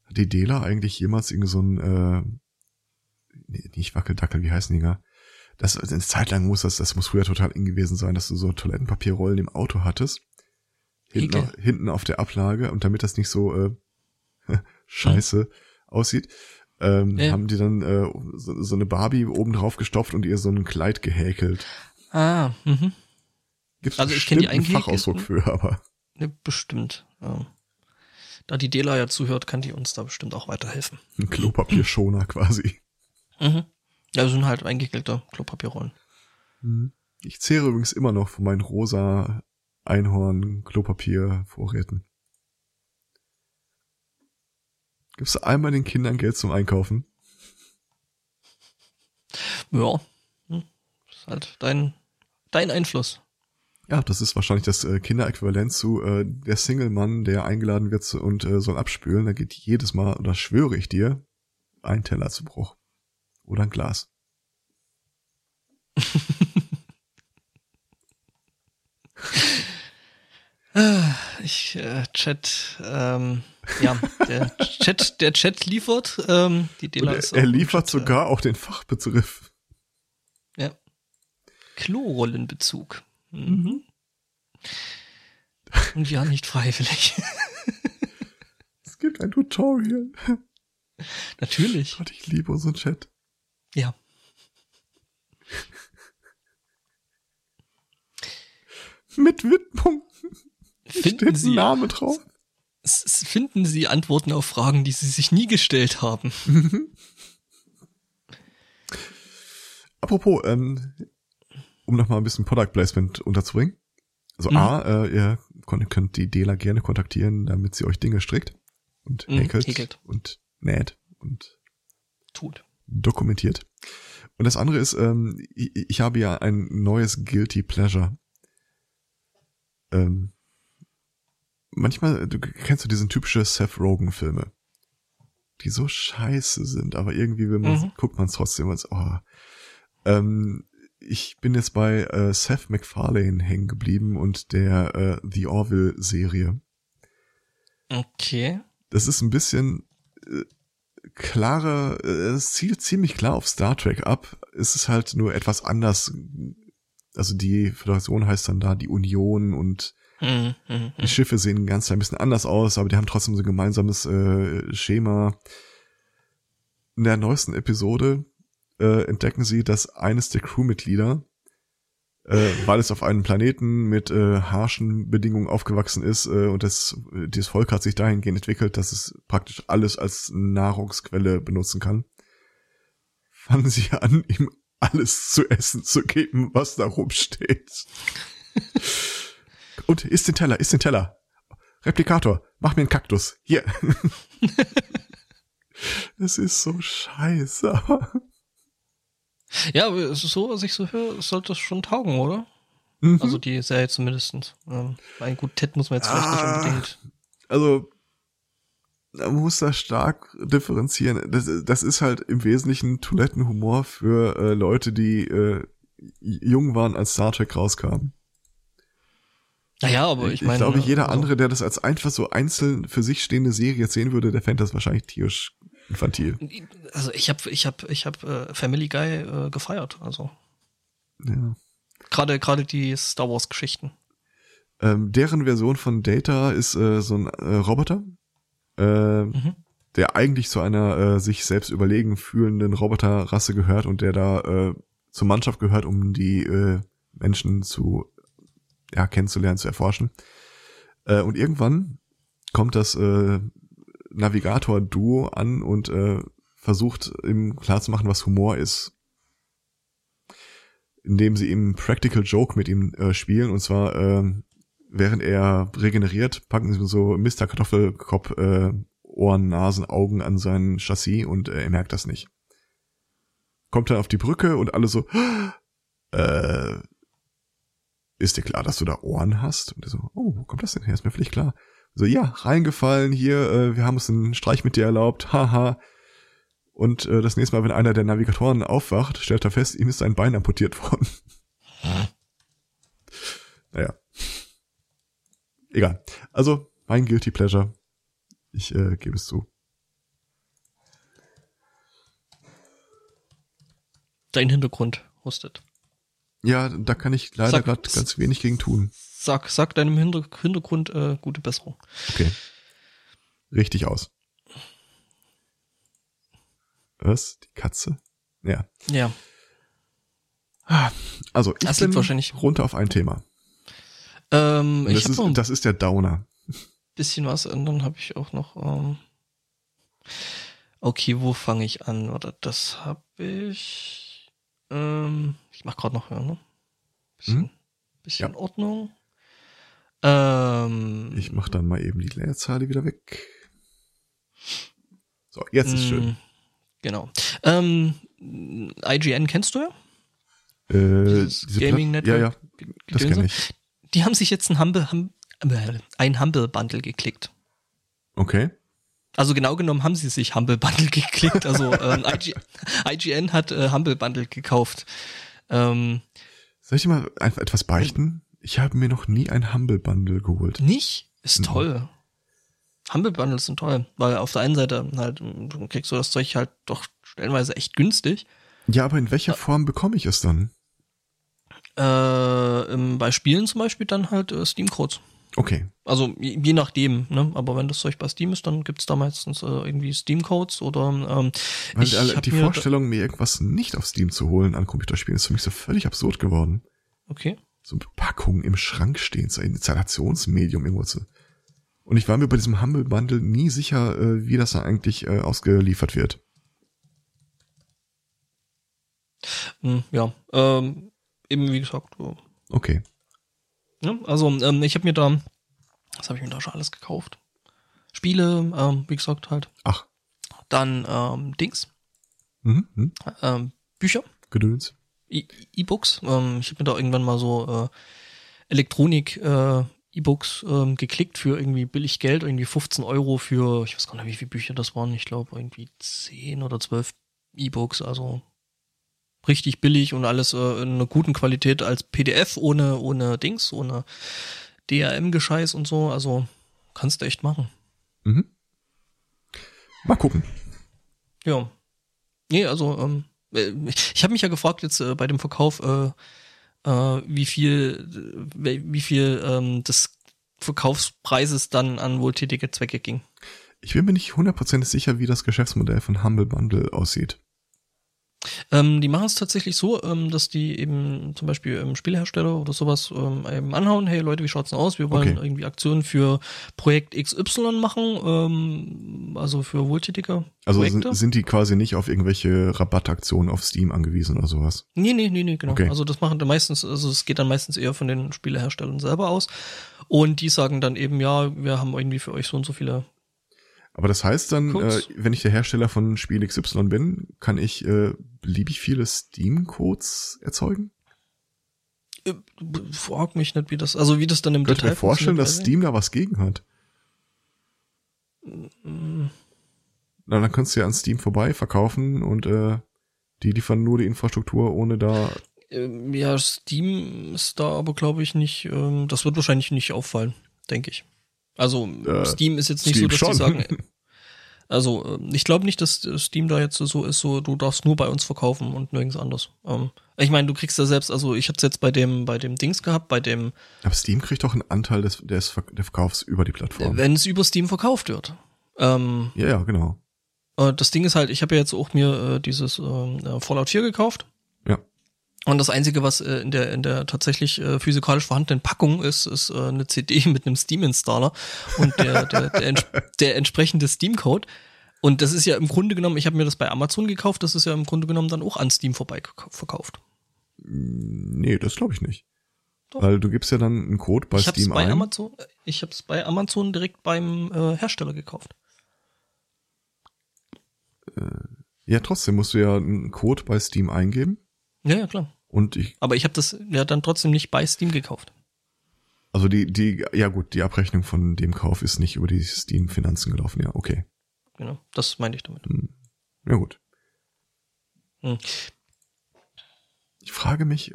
Hat die Dela eigentlich jemals irgend so ein, äh, nee, nicht Wackeldackel, wie heißen die gar? Das, eine Zeit lang muss das, das muss früher total in gewesen sein, dass du so Toilettenpapierrollen im Auto hattest. Hinten, auf, hinten auf der Ablage und damit das nicht so äh, scheiße aussieht, ähm, Ja. haben die dann äh, so, so eine Barbie oben drauf gestopft und ihr so ein Kleid gehäkelt. Ah, mhm. Gibt's Also ich kenn die einen. Fachausdruck für, aber Ne, bestimmt. Ja. Da die Dela ja zuhört, kann die uns da bestimmt auch weiterhelfen. ein Klopapierschoner quasi. Mhm. Ja, das sind halt eingewickelte Klopapierrollen. Mhm. Ich zehre übrigens immer noch von meinen rosa Einhorn Klopapier Vorräten. Gibst du einmal den Kindern Geld zum Einkaufen? Ja. Hm. Das ist halt dein, dein Einfluss. Ja, das ist wahrscheinlich das äh, Kinderäquivalent zu äh, der Single-Mann, der eingeladen wird und äh, soll abspülen. Da geht jedes Mal, oder schwöre ich dir, ein Teller zu Bruch. Oder ein Glas. Ich, äh, Chat, ähm, ja, der Chat, der Chat liefert, ähm, die Dela er, ist er liefert Chat, äh, sogar auch den Fachbegriff. Ja. Klorollenbezug. Mhm. Und ja, nicht freiwillig. Es gibt ein Tutorial. Natürlich. Gott, ich liebe unseren Chat. Ja. Mit Widmung. Finden Steht Sie, Name drauf. finden Sie Antworten auf Fragen, die Sie sich nie gestellt haben. Apropos, ähm, um noch mal ein bisschen Product Placement unterzubringen. Also Mhm. A, äh, ihr könnt die Dela gerne kontaktieren, damit sie euch Dinge strickt und Mhm, häkelt, häkelt. und näht und Tut. Dokumentiert. Und das andere ist, ähm, ich, ich habe ja ein neues Guilty Pleasure. Ähm, manchmal, du kennst du diesen typische Seth Rogen Filme, die so scheiße sind, aber irgendwie will man, Mhm. guckt man es trotzdem als, oh. Ähm, ich bin jetzt bei äh, Seth MacFarlane hängen geblieben und der äh, The Orville Serie. Okay. Das ist ein bisschen äh, klarer, äh, es zielt ziemlich klar auf Star Trek ab. Es ist halt nur etwas anders. Also die Föderation heißt dann da die Union und Mhm, mhm, die Schiffe sehen ganz ein bisschen anders aus, aber die haben trotzdem so ein gemeinsames äh, Schema. In der neuesten Episode äh, entdecken sie, dass eines der Crewmitglieder, äh, weil es auf einem Planeten mit äh, harschen Bedingungen aufgewachsen ist äh, und das, dieses Volk hat sich dahingehend entwickelt, dass es praktisch alles als Nahrungsquelle benutzen kann, fangen sie an, ihm alles zu essen zu geben, was da rumsteht. Und isst den Teller, isst den Teller. Replikator, mach mir einen Kaktus. Hier. Es ist so scheiße. Ja, aber es ist so, was ich so höre, sollte das schon taugen, oder? Mhm. Also die Serie zumindest. Ähm, ein gut, Ted muss man jetzt vielleicht nicht Ah. unbedingt. Also, man muss da stark differenzieren. Das, das ist halt im Wesentlichen Toilettenhumor für äh, Leute, die äh, jung waren, als Star Trek rauskam. Naja, aber ich ich meine. glaube, jeder also, andere, der das als einfach so einzeln für sich stehende Serie sehen würde, der fände das wahrscheinlich tierisch infantil. Also ich habe ich hab, ich hab, äh, Family Guy äh, gefeiert. Also Ja. gerade gerade die Star Wars Geschichten. Ähm, deren Version von Data ist äh, so ein äh, Roboter, äh, Mhm. der eigentlich zu einer äh, sich selbst überlegen fühlenden Roboterrasse gehört und der da äh, zur Mannschaft gehört, um die äh, Menschen zu ja, kennenzulernen, zu erforschen. Äh, und irgendwann kommt das äh, Navigator-Duo an und äh, versucht ihm klarzumachen, was Humor ist. Indem sie ihm Practical Joke mit ihm äh, spielen. Und zwar, äh, während er regeneriert, packen sie so Mr. Kartoffelkopf äh, Ohren, Nasen, Augen an sein Chassis und äh, er merkt das nicht. Kommt dann auf die Brücke und alle so, äh, ist dir klar, dass du da Ohren hast? Und er so, oh, wo kommt das denn her? Ist mir völlig klar. So, ja, reingefallen hier, äh, wir haben uns einen Streich mit dir erlaubt, haha. Und äh, das nächste Mal, wenn einer der Navigatoren aufwacht, stellt er fest, ihm ist ein Bein amputiert worden. naja. Egal. Also, mein Guilty Pleasure. Ich äh, gebe es zu. Dein Hintergrund hostet. Ja, da kann ich leider gerade ganz wenig gegen tun. Sag, sag deinem Hinter Hintergrund äh, gute Besserung. Okay. Richtig aus. Was? Die Katze? Ja. Ja. Also, ich Das bin liegt wahrscheinlich- runter auf ein Thema. Ähm, das, ist, das ist der Downer. bisschen was und dann habe ich auch noch. Ähm okay, wo fange ich an? Oder das habe ich. Ähm, ich mache gerade noch ja, ne? Bisschen, Mhm. bisschen Ja. Ordnung. Ähm, Ich mach dann mal eben die Leerzahl wieder weg. So, jetzt ist schön. mh, Genau. Ähm, IGN kennst du ja? Äh, Gaming Network. Ja, ja, das kenne ich. Die haben sich jetzt ein Humble, hum, äh, ein Humble Bundle geklickt. Okay. Also genau genommen haben sie sich Humble Bundle geklickt. Also ähm, IG, IGN hat äh, Humble Bundle gekauft. Ähm, Soll ich dir mal einfach etwas beichten? Ich habe mir noch nie ein Humble Bundle geholt. nicht? Ist Mhm. toll. Humble Bundles sind toll, weil auf der einen Seite halt du kriegst du das Zeug halt doch stellenweise echt günstig. Ja, aber in welcher Form bekomme ich es dann? Äh, bei Spielen zum Beispiel dann halt äh, Steam Codes. Okay. Also je, je nachdem, ne? Aber wenn das Zeug bei Steam ist, dann gibt's da meistens äh, irgendwie Steam Codes oder ähm, Weil ich alle- die mir- Vorstellung, mir irgendwas nicht auf Steam zu holen an Computerspielen, ist für mich so völlig absurd geworden. Okay. So Packungen im Schrank stehen, so ein Installationsmedium irgendwo zu. Und ich war mir bei diesem Humble Bundle nie sicher, äh, wie das da eigentlich äh, ausgeliefert wird. Hm, ja. Ähm, eben wie gesagt, äh, Okay. Ja, also ähm, ich habe mir da, was habe ich mir da schon alles gekauft? Spiele, ähm, wie gesagt halt. Ach. Dann ähm, Dings, Mhm. Mhm. ähm, Bücher, Gedöns. E- E-Books. ähm, ich habe mir da irgendwann mal so äh, Elektronik äh, E-Books ähm, geklickt für irgendwie billig Geld, irgendwie 15 Euro für, ich weiß gar nicht, wie viele Bücher das waren. Ich glaube irgendwie 10 oder 12 E-Books, also richtig billig und alles äh, in einer guten Qualität als PDF ohne ohne Dings, ohne DRM-Gescheiß und so. Also kannst du echt machen. Mhm. Mal gucken. Ja. Nee, also ähm, äh, ich habe mich ja gefragt jetzt äh, bei dem Verkauf, äh, äh, wie viel, äh, wie viel ähm, des Verkaufspreises dann an wohltätige Zwecke ging. Ich bin mir nicht hundertprozentig sicher, wie das Geschäftsmodell von Humble Bundle aussieht. Ähm, die machen es tatsächlich so, ähm, dass die eben zum Beispiel ähm, Spielehersteller oder sowas ähm, eben anhauen, hey Leute, wie schaut's denn aus? Wir wollen Okay. irgendwie Aktionen für Projekt XY machen, ähm, also für wohltätige Also sind, sind die quasi nicht auf irgendwelche Rabattaktionen auf Steam angewiesen oder sowas. Nee, nee, nee, nee, genau. Okay. Also das machen dann meistens, also es geht dann meistens eher von den Spieleherstellern selber aus. Und die sagen dann eben, ja, wir haben irgendwie für euch so und so viele. Aber das heißt dann, äh, wenn ich der Hersteller von Spiel XY bin, kann ich äh, beliebig viele Steam-Codes erzeugen? äh, frag mich nicht, wie das, also wie das dann im Ich könnte Detail mir vorstellen, dass Steam da was gegen hat. Mm, Na, dann kannst du ja an Steam vorbei verkaufen und äh, die liefern nur die Infrastruktur, ohne da. ähm, Ja, Steam ist da aber, glaube ich, nicht, ähm, das wird wahrscheinlich nicht auffallen, denke ich. Also Äh, Steam ist jetzt nicht Steam so, dass schon. die sagen, äh, also äh, ich glaube nicht, dass Steam da jetzt so ist, so du darfst nur bei uns verkaufen und nirgends anders. Ähm, ich meine, du kriegst ja selbst, also ich hab's jetzt bei dem bei dem Dings gehabt, bei dem, Aber Steam kriegt doch einen Anteil des, des der Verkaufs über die Plattform. wenn es über Steam verkauft wird. Ähm, ja, ja, genau. Äh, das Ding ist halt, ich habe ja jetzt auch mir äh, dieses ähm, äh, Fallout 4 gekauft. Und das Einzige, was äh, in der in der tatsächlich äh, physikalisch vorhandenen Packung ist, ist äh, eine CD mit einem Steam-Installer und der, der, der, ents der entsprechende Steam-Code. Und das ist ja im Grunde genommen, ich habe mir das bei Amazon gekauft, das ist ja im Grunde genommen dann auch an Steam vorbei verkauft. Nee, das glaube ich nicht. Doch. Weil du gibst ja dann einen Code bei ich Steam bei ein. Amazon, ich habe es bei Amazon direkt beim äh, Hersteller gekauft. Ja, trotzdem musst du ja einen Code bei Steam eingeben. Ja, ja, klar. Und ich, Aber ich habe das ja dann trotzdem nicht bei Steam gekauft. also die, die, ja gut, die Abrechnung von dem Kauf ist nicht über die Steam-Finanzen gelaufen. Ja, okay. Genau, das meinte ich damit. Ja gut. Hm. Ich frage mich.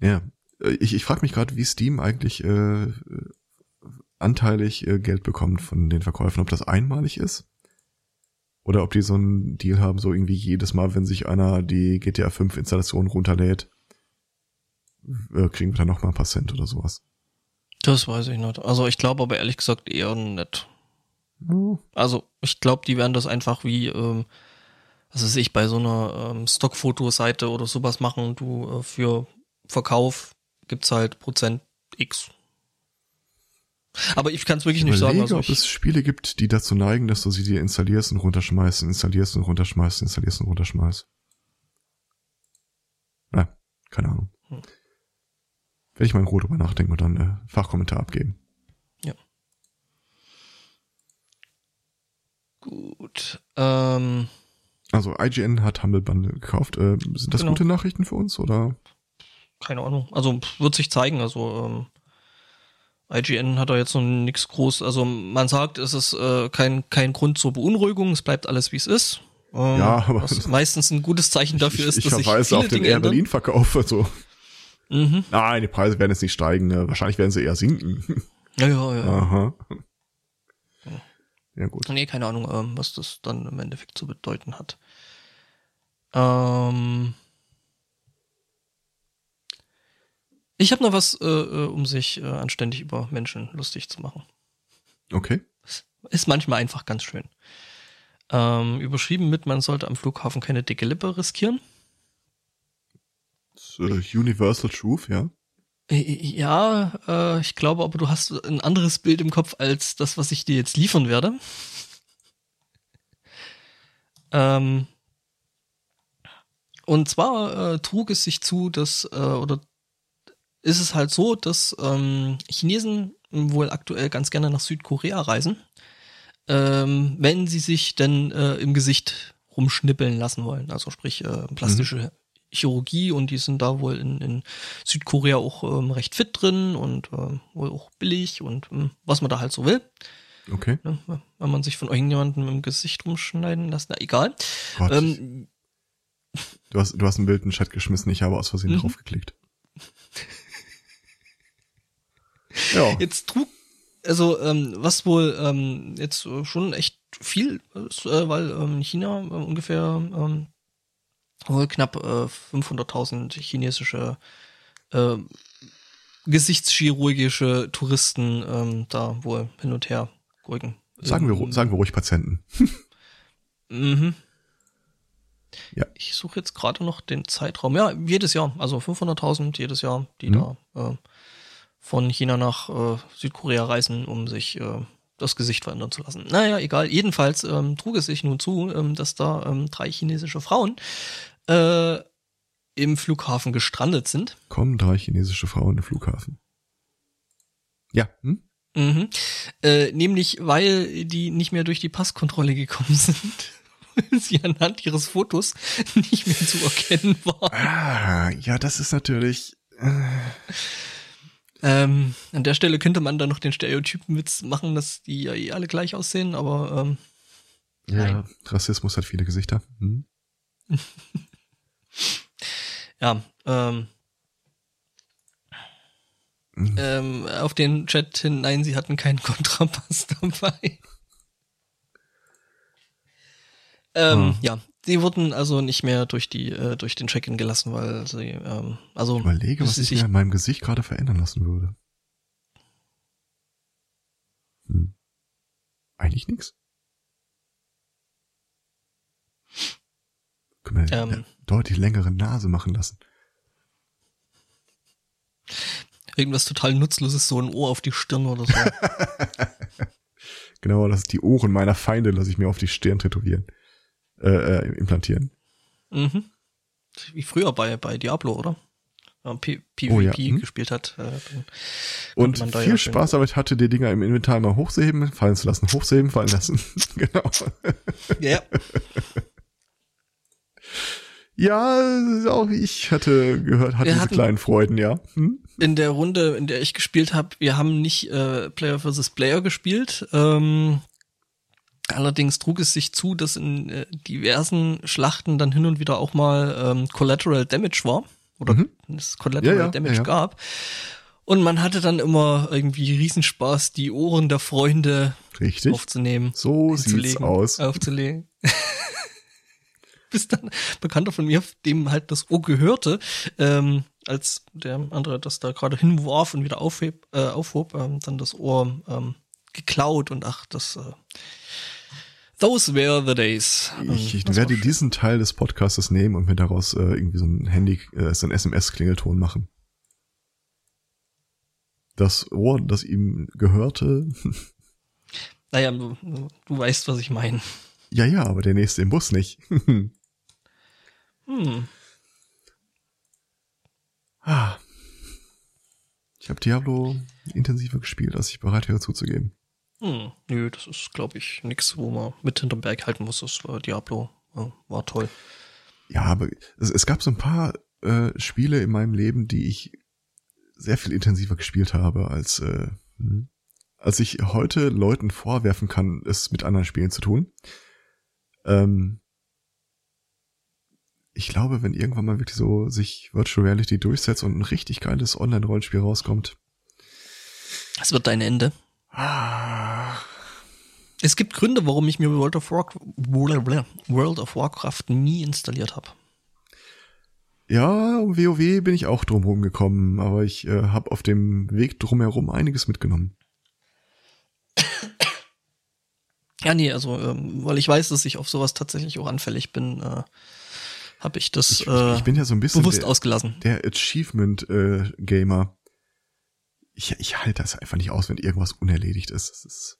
Ja, ich, ich frage mich gerade, wie Steam eigentlich äh, anteilig äh, Geld bekommt von den Verkäufen, ob das einmalig ist. Oder ob die so einen Deal haben, so irgendwie jedes Mal, wenn sich einer die GTA 5 Installation runterlädt, äh, kriegen wir dann noch mal ein paar Cent oder sowas. Das weiß ich nicht. Also ich glaube aber ehrlich gesagt eher nicht. Also ich glaube, die werden das einfach wie, ähm, was weiß ich, bei so einer ähm, Stockfotoseite oder sowas machen. Du äh, für Verkauf gibt's halt Prozent X. Aber ich kann es wirklich nicht Überlege, sagen. Also ob ich, es Spiele gibt, die dazu neigen, dass du sie dir installierst und runterschmeißt, installierst und runterschmeißt, installierst und runterschmeißt. Ja, keine Ahnung. Hm. Werde ich mal in Ruhe drüber nachdenken und dann äh, Fachkommentar abgeben. gut. Ähm, Also IGN hat Humble Bundle gekauft. Äh, sind das Genau. gute Nachrichten für uns oder? keine Ahnung. Also wird sich zeigen. Also ähm, IGN hat da jetzt noch nichts groß. Also man sagt, es ist äh, kein kein Grund zur Beunruhigung. Es bleibt alles wie es ist. Ähm, Ja, aber- was meistens ein gutes Zeichen dafür ich, ist, ich dass sich verweise viele auf den Dinge Air. Berlin Verkauf. Also, Mhm. nein, die Preise werden jetzt nicht steigen. Ne? Wahrscheinlich werden sie eher sinken. Ja, ja, ja. Aha. Ja gut. Nee, keine Ahnung, ähm, was das dann im Endeffekt zu bedeuten hat. Ähm ich habe noch was, äh, äh, um sich äh, anständig über Menschen lustig zu machen. Okay. Ist manchmal einfach ganz schön. Ähm, überschrieben mit, man sollte am Flughafen keine dicke Lippe riskieren. Das, äh, Universal Truth, ja. Äh, Ja, äh, ich glaube aber, du hast ein anderes Bild im Kopf als das, was ich dir jetzt liefern werde. Ähm, und zwar äh, trug es sich zu, dass, äh, oder ist es halt so, dass ähm, Chinesen wohl aktuell ganz gerne nach Südkorea reisen, ähm, wenn sie sich denn äh, im Gesicht rumschnippeln lassen wollen. Also sprich äh, plastische Chirurgie und die sind da wohl in, in Südkorea auch ähm, recht fit drin und ähm, wohl auch billig und ähm, was man da halt so will. Okay. Ne? Wenn man sich von irgendjemandem im Gesicht rumschneiden lässt, na egal. Ähm, du, hast, du hast ein Bild in den Chat geschmissen, ich habe aus Versehen Mhm. draufgeklickt. Ja. Jetzt trug, also ähm, was wohl ähm, jetzt äh, schon echt viel ist, äh, weil ähm, in China äh, ungefähr ähm, wohl knapp äh, 500.000 chinesische äh, gesichtschirurgische Touristen ähm, da wohl hin und her gurken. Sagen wir, Ähm, sagen wir ruhig Patienten. Mhm. Ja. Ich suche jetzt gerade noch den Zeitraum. Ja, jedes Jahr, also 500.000 jedes Jahr, die Mhm. da äh, von China nach äh, Südkorea reisen, um sich äh, das Gesicht verändern zu lassen. Naja, egal. Jedenfalls ähm, trug es sich nun zu, ähm, dass da ähm, drei chinesische Frauen äh, im Flughafen gestrandet sind. Kommen drei chinesische Frauen im Flughafen. Ja, hm? Mhm. Äh, nämlich, weil die nicht mehr durch die Passkontrolle gekommen sind. weil sie anhand ihres Fotos nicht mehr zu erkennen war. Ah, ja, das ist natürlich. Äh, Ähm, an der Stelle könnte man dann noch den Stereotypenwitz machen, dass die ja eh alle gleich aussehen, aber ähm, ja, Nein. Rassismus hat viele Gesichter. Hm? ja, ähm, Mhm. ähm, auf den Chat hin, nein, sie hatten keinen Kontrabass dabei. Ähm, Hm. Ja, sie wurden also nicht mehr durch die äh, durch den Check-in gelassen, weil sie ähm, also Ich überlege, was ich mir an meinem Gesicht gerade verändern lassen würde. Hm. Eigentlich nix. Können wir Ähm. eine deutlich längere Nase machen lassen. irgendwas total nutzloses, so ein Ohr auf die Stirn oder so. Genau, das ist die Ohren meiner Feinde lasse ich mir auf die Stirn tätowieren. Äh, äh, implantieren. mhm. Wie früher bei bei Diablo, oder? Wenn man P PvP Oh ja, hm. gespielt hat. Äh, Und viel ja Spaß damit hatte, die Dinger im Inventar mal hochzuheben, fallen zu lassen, hochzuheben, fallen lassen. genau. ja. Ja, auch ich hatte gehört, hatte Wir diese hatten- kleinen Freuden, ja. Hm? in der Runde, in der ich gespielt habe, wir haben nicht äh, Player versus Player gespielt. Ähm, allerdings trug es sich zu, dass in äh, diversen Schlachten dann hin und wieder auch mal ähm, Collateral Damage war oder Mhm. es Collateral Ja, ja, Damage ja, ja. gab. Und man hatte dann immer irgendwie Riesenspaß, die Ohren der Freunde Richtig. aufzunehmen. So sieht's aus. Aufzulegen. Bis dann Bekannter von mir, dem halt das Ohr gehörte, ähm, als der andere das da gerade hinwarf und wieder aufheb, äh, aufhob, ähm, dann das Ohr ähm, geklaut und ach, das äh, Those were the days. Ich, ich werde diesen Teil des Podcastes nehmen und mir daraus äh, irgendwie so ein Handy, äh, so ein SMS-Klingelton machen. Das Ohr, das ihm gehörte. Naja, du, du weißt, was ich meine. ja, ja, aber der nächste im Bus nicht. Hm. ah. Ich habe Diablo intensiver gespielt, als ich bereit wäre zuzugeben. Hm. Nö, das ist, glaube ich, nix, wo man mit hinterm Berg halten muss. Das war Diablo. Ja, war toll. Ja, aber es, es gab so ein paar äh, Spiele in meinem Leben, die ich sehr viel intensiver gespielt habe, als, äh, hm, als ich heute Leuten vorwerfen kann, es mit anderen Spielen zu tun. Ähm, ich glaube, wenn irgendwann mal wirklich so sich Virtual Reality durchsetzt und ein richtig geiles Online-Rollenspiel rauskommt. Das wird dein Ende. Es gibt Gründe, warum ich mir World of, Warcraft, World of Warcraft nie installiert habe. ja, um WoW bin ich auch drumherum gekommen, aber ich äh, habe auf dem Weg drumherum einiges mitgenommen. Ja, nee, also, ähm, weil ich weiß, dass ich auf sowas tatsächlich auch anfällig bin, äh, habe ich das Ich, äh, ich bin ja so ein bisschen bewusst der, ausgelassen. der Achievement-Gamer. Ich, ich halte das einfach nicht aus, wenn irgendwas unerledigt ist. Das ist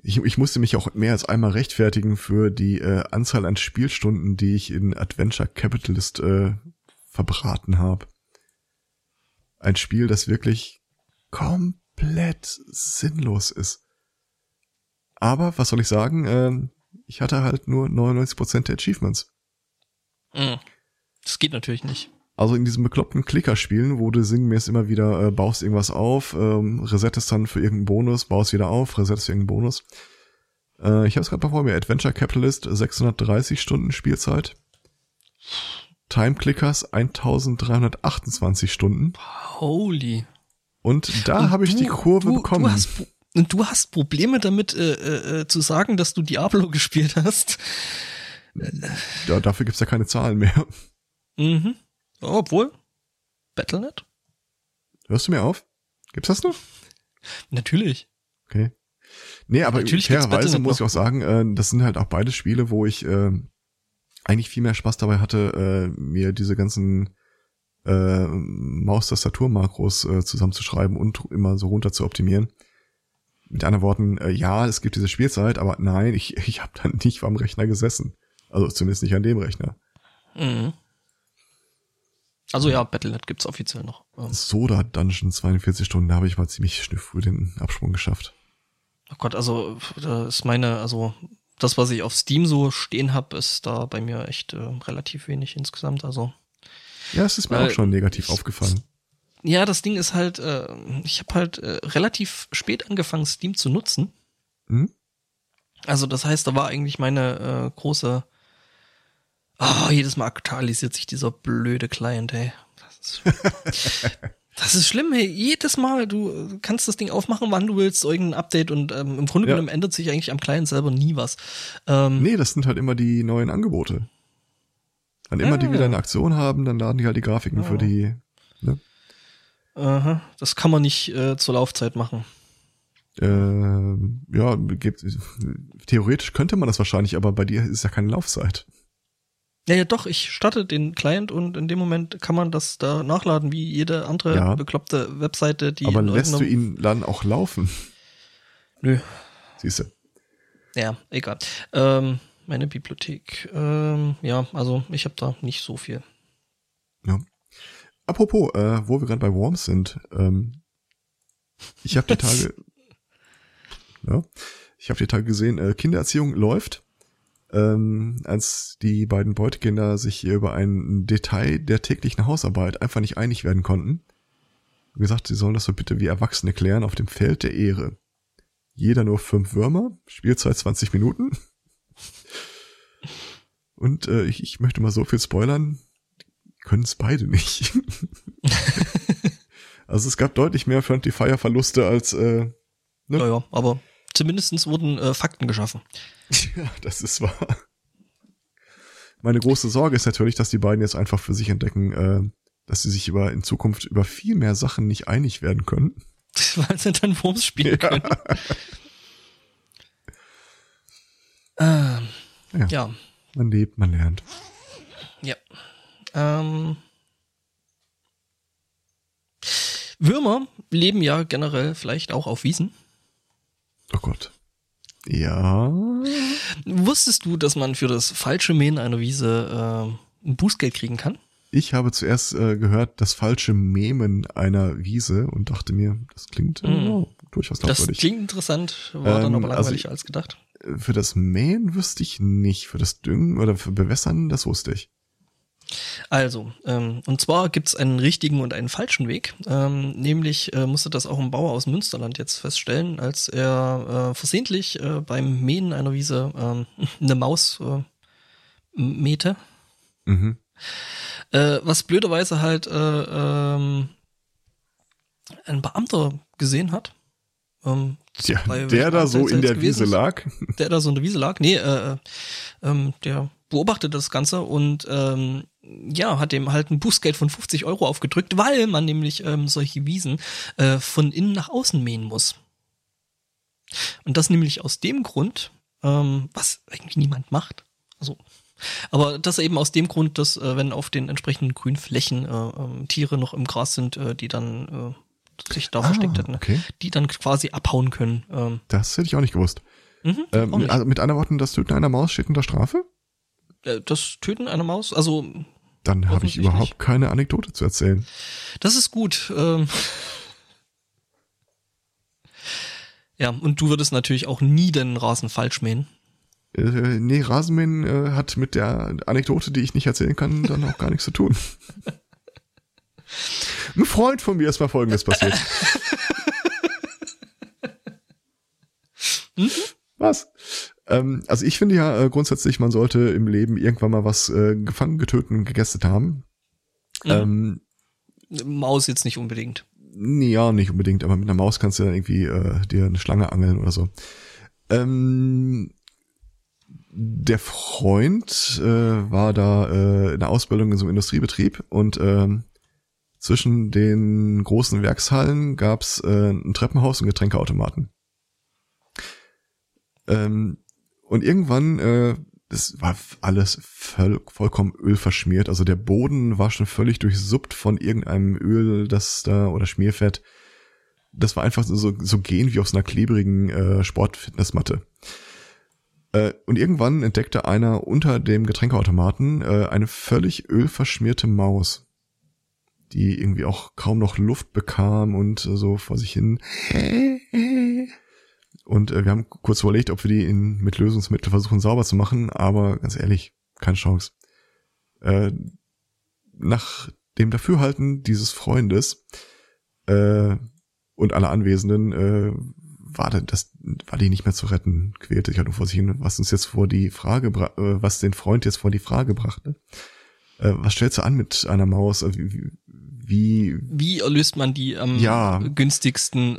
ich, ich musste mich auch mehr als einmal rechtfertigen für die äh, Anzahl an Spielstunden, die ich in Adventure Capitalist äh, verbraten habe. Ein Spiel, das wirklich komplett sinnlos ist. Aber, was soll ich sagen, ähm, ich hatte halt nur 99% der Achievements. Mhm. Das geht natürlich nicht. Also in diesen bekloppten Klickerspielen, wo du sinngemäß immer wieder äh, baust irgendwas auf, ähm, resettest dann für irgendeinen Bonus, baust wieder auf, resettest für irgendeinen Bonus. Äh, ich habe es gerade mal vor mir, Adventure Capitalist, 630 Stunden Spielzeit. Time Clickers 1328 Stunden. Holy. Und da habe ich die Kurve du, bekommen. Du hast, und du hast Probleme damit äh, äh, äh, zu sagen, dass du Diablo gespielt hast. ja, dafür gibt's ja keine Zahlen mehr. Mhm. Obwohl. Battlenet? Hörst du mir auf? Gibt's das noch? Natürlich. Okay. Nee, aber Natürlich fairerweise muss ich auch sagen, äh, das sind halt auch beide Spiele, wo ich äh, eigentlich viel mehr Spaß dabei hatte, äh, mir diese ganzen äh, Maustastatur-Makros äh, zusammenzuschreiben und immer so runter zu optimieren. Mit anderen Worten, äh, ja, es gibt diese Spielzeit, aber nein, ich, ich habe dann nicht am Rechner gesessen. Also zumindest nicht an dem Rechner. Mhm. Also ja, Battlenet gibt's offiziell noch. Ähm, Soda Dungeon 42 Stunden, da habe ich mal ziemlich früh den Absprung geschafft. Oh Gott, also da ist meine, also das, was ich auf Steam so stehen habe, ist da bei mir echt äh, relativ wenig insgesamt. Also ja, es ist mir auch schon negativ aufgefallen. Ja, das Ding ist halt, äh, ich habe halt äh, relativ spät angefangen, Steam zu nutzen. Hm? Also das heißt, da war eigentlich meine äh, große. Oh, jedes Mal aktualisiert sich dieser blöde Client, ey. Das ist, das ist schlimm, hey. Jedes Mal, du kannst das Ding aufmachen, wann du willst, irgendein Update und ähm, im Grunde ja. genommen ändert sich eigentlich am Client selber nie was. Ähm, nee, das sind halt immer die neuen Angebote. Wann immer die wieder eine Aktion haben, dann laden die halt die Grafiken ja. für die. Ne? Aha, das kann man nicht äh, zur Laufzeit machen. Äh, ja, gibt, theoretisch könnte man das wahrscheinlich, aber bei dir ist ja keine Laufzeit. Ja, ja, doch, ich starte den Client und in dem Moment kann man das da nachladen, wie jede andere ja, bekloppte Webseite, die. Aber lässt du ihn dann auch laufen? Nö. Siehst du. Ja, egal. Ähm, meine Bibliothek. Ähm, ja, also ich habe da nicht so viel. Ja. Apropos, äh, wo wir gerade bei Worms sind, ähm, ich habe die Tage, ja, ich habe die Tage gesehen, äh, Kindererziehung läuft, ähm, als die beiden Beutekinder sich hier über ein Detail der täglichen Hausarbeit einfach nicht einig werden konnten. Wie gesagt, sie sollen das so bitte wie Erwachsene klären auf dem Feld der Ehre. Jeder nur fünf Würmer, Spielzeit 20 Minuten. Und äh, ich, ich möchte mal so viel spoilern, können es beide nicht. also es gab deutlich mehr Friendly Fire Verluste als äh, ne? Ja, ja, aber zumindestens wurden äh, Fakten geschaffen. Ja, das ist wahr. Meine große Sorge ist natürlich, dass die beiden jetzt einfach für sich entdecken, äh, dass sie sich über in Zukunft über viel mehr Sachen nicht einig werden können. Weil sie dann Wurms spielen ja. können. ähm, ja. ja. Man lebt, man lernt. Ja. Ähm, Würmer leben ja generell vielleicht auch auf Wiesen. Oh Gott. Ja. Wusstest du, dass man für das falsche Mähen einer Wiese äh, ein Bußgeld kriegen kann? Ich habe zuerst äh, gehört, das falsche Mähmen einer Wiese und dachte mir, das klingt äh, mm. durchaus glaubwürdig. Das klingt interessant, war ähm, dann aber also langweilig also, als gedacht. Für das Mähen wüsste ich nicht, für das Düngen oder für Bewässern, das wusste ich. Also, ähm, und zwar gibt's einen richtigen und einen falschen Weg. Ähm, nämlich äh, musste das auch ein Bauer aus Münsterland jetzt feststellen, als er äh, versehentlich äh, beim Mähen einer Wiese äh, eine Maus äh, mähte. Mhm. Äh, was blöderweise halt äh, ähm, ein Beamter gesehen hat. Ähm, ja, der da so in der Wiese lag. Der da so in der Wiese lag. Nee, äh, äh, ähm, der beobachtet das Ganze und ähm, ja, hat dem halt ein Bußgeld von 50 Euro aufgedrückt, weil man nämlich ähm, solche Wiesen äh, von innen nach außen mähen muss. Und das nämlich aus dem Grund, ähm, was eigentlich niemand macht. Also, aber das eben aus dem Grund, dass äh, wenn auf den entsprechenden grünen Flächen äh, äh, Tiere noch im Gras sind, äh, die dann äh, sich da ah, versteckt hätten, okay. die dann quasi abhauen können. Ähm. Das hätte ich auch nicht gewusst. Mhm, ähm, auch nicht. Also mit anderen Worten, das Töten einer Maus steht unter Strafe? Äh, das Töten einer Maus, also dann habe ich überhaupt keine Anekdote zu erzählen. Das ist gut. Ähm ja, und du würdest natürlich auch nie den Rasen falsch mähen. Äh, nee, Rasenmähen äh, hat mit der Anekdote, die ich nicht erzählen kann, dann auch gar nichts zu tun. Ein Freund von mir ist mal Folgendes passiert. mhm. Was? Ähm, also ich finde ja äh, grundsätzlich, man sollte im Leben irgendwann mal was äh, gefangen, getötet und gegessen haben. Mhm. Ähm, Maus jetzt nicht unbedingt. Ja, nicht unbedingt, aber mit einer Maus kannst du ja irgendwie äh, dir eine Schlange angeln oder so. Ähm, der Freund äh, war da äh, in der Ausbildung in so einem Industriebetrieb und ähm, zwischen den großen Werkshallen gab's äh, ein Treppenhaus und Getränkeautomaten. Ähm, und irgendwann, äh, das war alles voll, vollkommen ölverschmiert. Also der Boden war schon völlig durchsuppt von irgendeinem Öl, das da, oder Schmierfett. Das war einfach so, so gehen wie auf so einer klebrigen äh, Sportfitnessmatte. Äh, und irgendwann entdeckte einer unter dem Getränkeautomaten äh, eine völlig ölverschmierte Maus, die irgendwie auch kaum noch Luft bekam und so vor sich hin Und äh, wir haben kurz überlegt, ob wir die in, mit Lösungsmittel versuchen sauber zu machen, aber ganz ehrlich, keine Chance. Äh, nach dem Dafürhalten dieses Freundes äh, und aller Anwesenden äh, war das war die nicht mehr zu retten, quälte sich halt nur vor sich hin, was uns jetzt vor die Frage, äh, was den Freund jetzt vor die Frage brachte. Äh, was stellst du an mit einer Maus? Also, wie, wie, wie erlöst man die am ja, günstigsten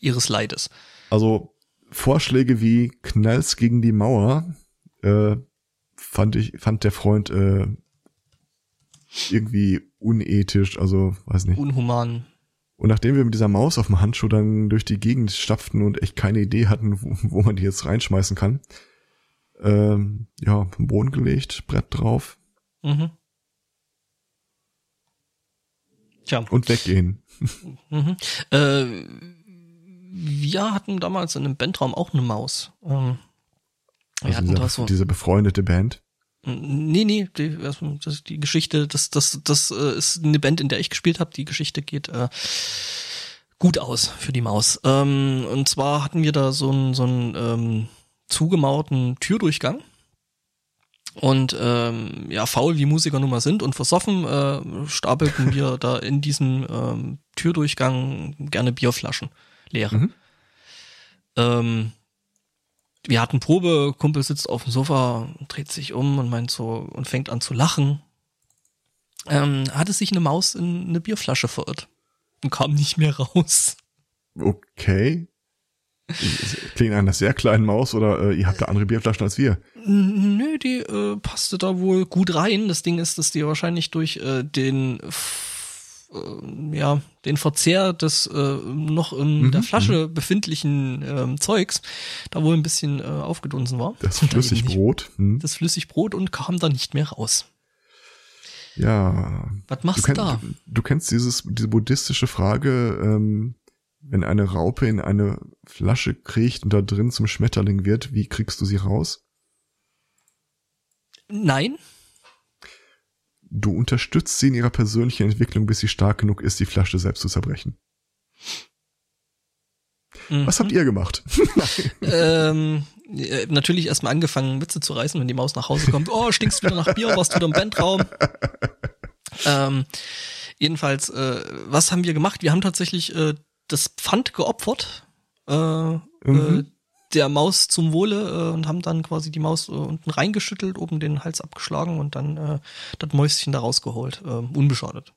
ihres Leides? Also Vorschläge wie Knalls gegen die Mauer äh, fand ich fand der Freund äh, irgendwie unethisch, also weiß nicht. Unhuman. Und nachdem wir mit dieser Maus auf dem Handschuh dann durch die Gegend stapften und echt keine Idee hatten, wo, wo man die jetzt reinschmeißen kann, ähm, ja, vom Boden gelegt, Brett drauf. Mhm. Tja. Und weggehen. Mhm. Äh, wir hatten damals in einem Bandraum auch eine Maus. Ähm, wir also hatten dieser, da so diese befreundete Band. Nee, nee, die, das, die Geschichte, das, das, das äh, ist eine Band, in der ich gespielt habe. Die Geschichte geht äh, gut aus für die Maus. Ähm, und zwar hatten wir da so einen so einen ähm, zugemauerten Türdurchgang. Und ähm, ja, faul wie Musiker nun mal sind und versoffen, äh, stapelten wir da in diesem ähm, Türdurchgang gerne Bierflaschen leere. Mhm. Ähm, wir hatten Probe, Kumpel sitzt auf dem Sofa, dreht sich um und meint so und fängt an zu lachen. Ähm, hatte sich eine Maus in eine Bierflasche verirrt und kam nicht mehr raus. Okay. Klingt einer sehr kleinen Maus oder äh, ihr habt da andere Bierflaschen als wir? Nö, die äh, passte da wohl gut rein. Das Ding ist, dass die wahrscheinlich durch äh, den äh, ja, den Verzehr des äh, noch in mhm, der Flasche mhm. befindlichen ähm, Zeugs da wohl ein bisschen äh, aufgedunsen war. Das Flüssigbrot. Mhm. Das Flüssigbrot und kam dann nicht mehr raus. Ja. Was machst du, da? Du, du, kennst dieses, diese buddhistische Frage, ähm, wenn eine Raupe in eine Flasche kriecht und da drin zum Schmetterling wird, wie kriegst du sie raus? Nein du unterstützt sie in ihrer persönlichen Entwicklung, bis sie stark genug ist, die Flasche selbst zu zerbrechen. Mhm. Was habt ihr gemacht? ähm, äh, natürlich erstmal angefangen, Witze zu reißen, wenn die Maus nach Hause kommt. Oh, stinkst wieder nach Bier, warst wieder im Bandraum. ähm, jedenfalls, äh, was haben wir gemacht? Wir haben tatsächlich äh, das Pfand geopfert. Äh, mhm. Der Maus zum Wohle äh, und haben dann quasi die Maus äh, unten reingeschüttelt, oben den Hals abgeschlagen und dann äh, das Mäuschen da rausgeholt, äh, unbeschadet.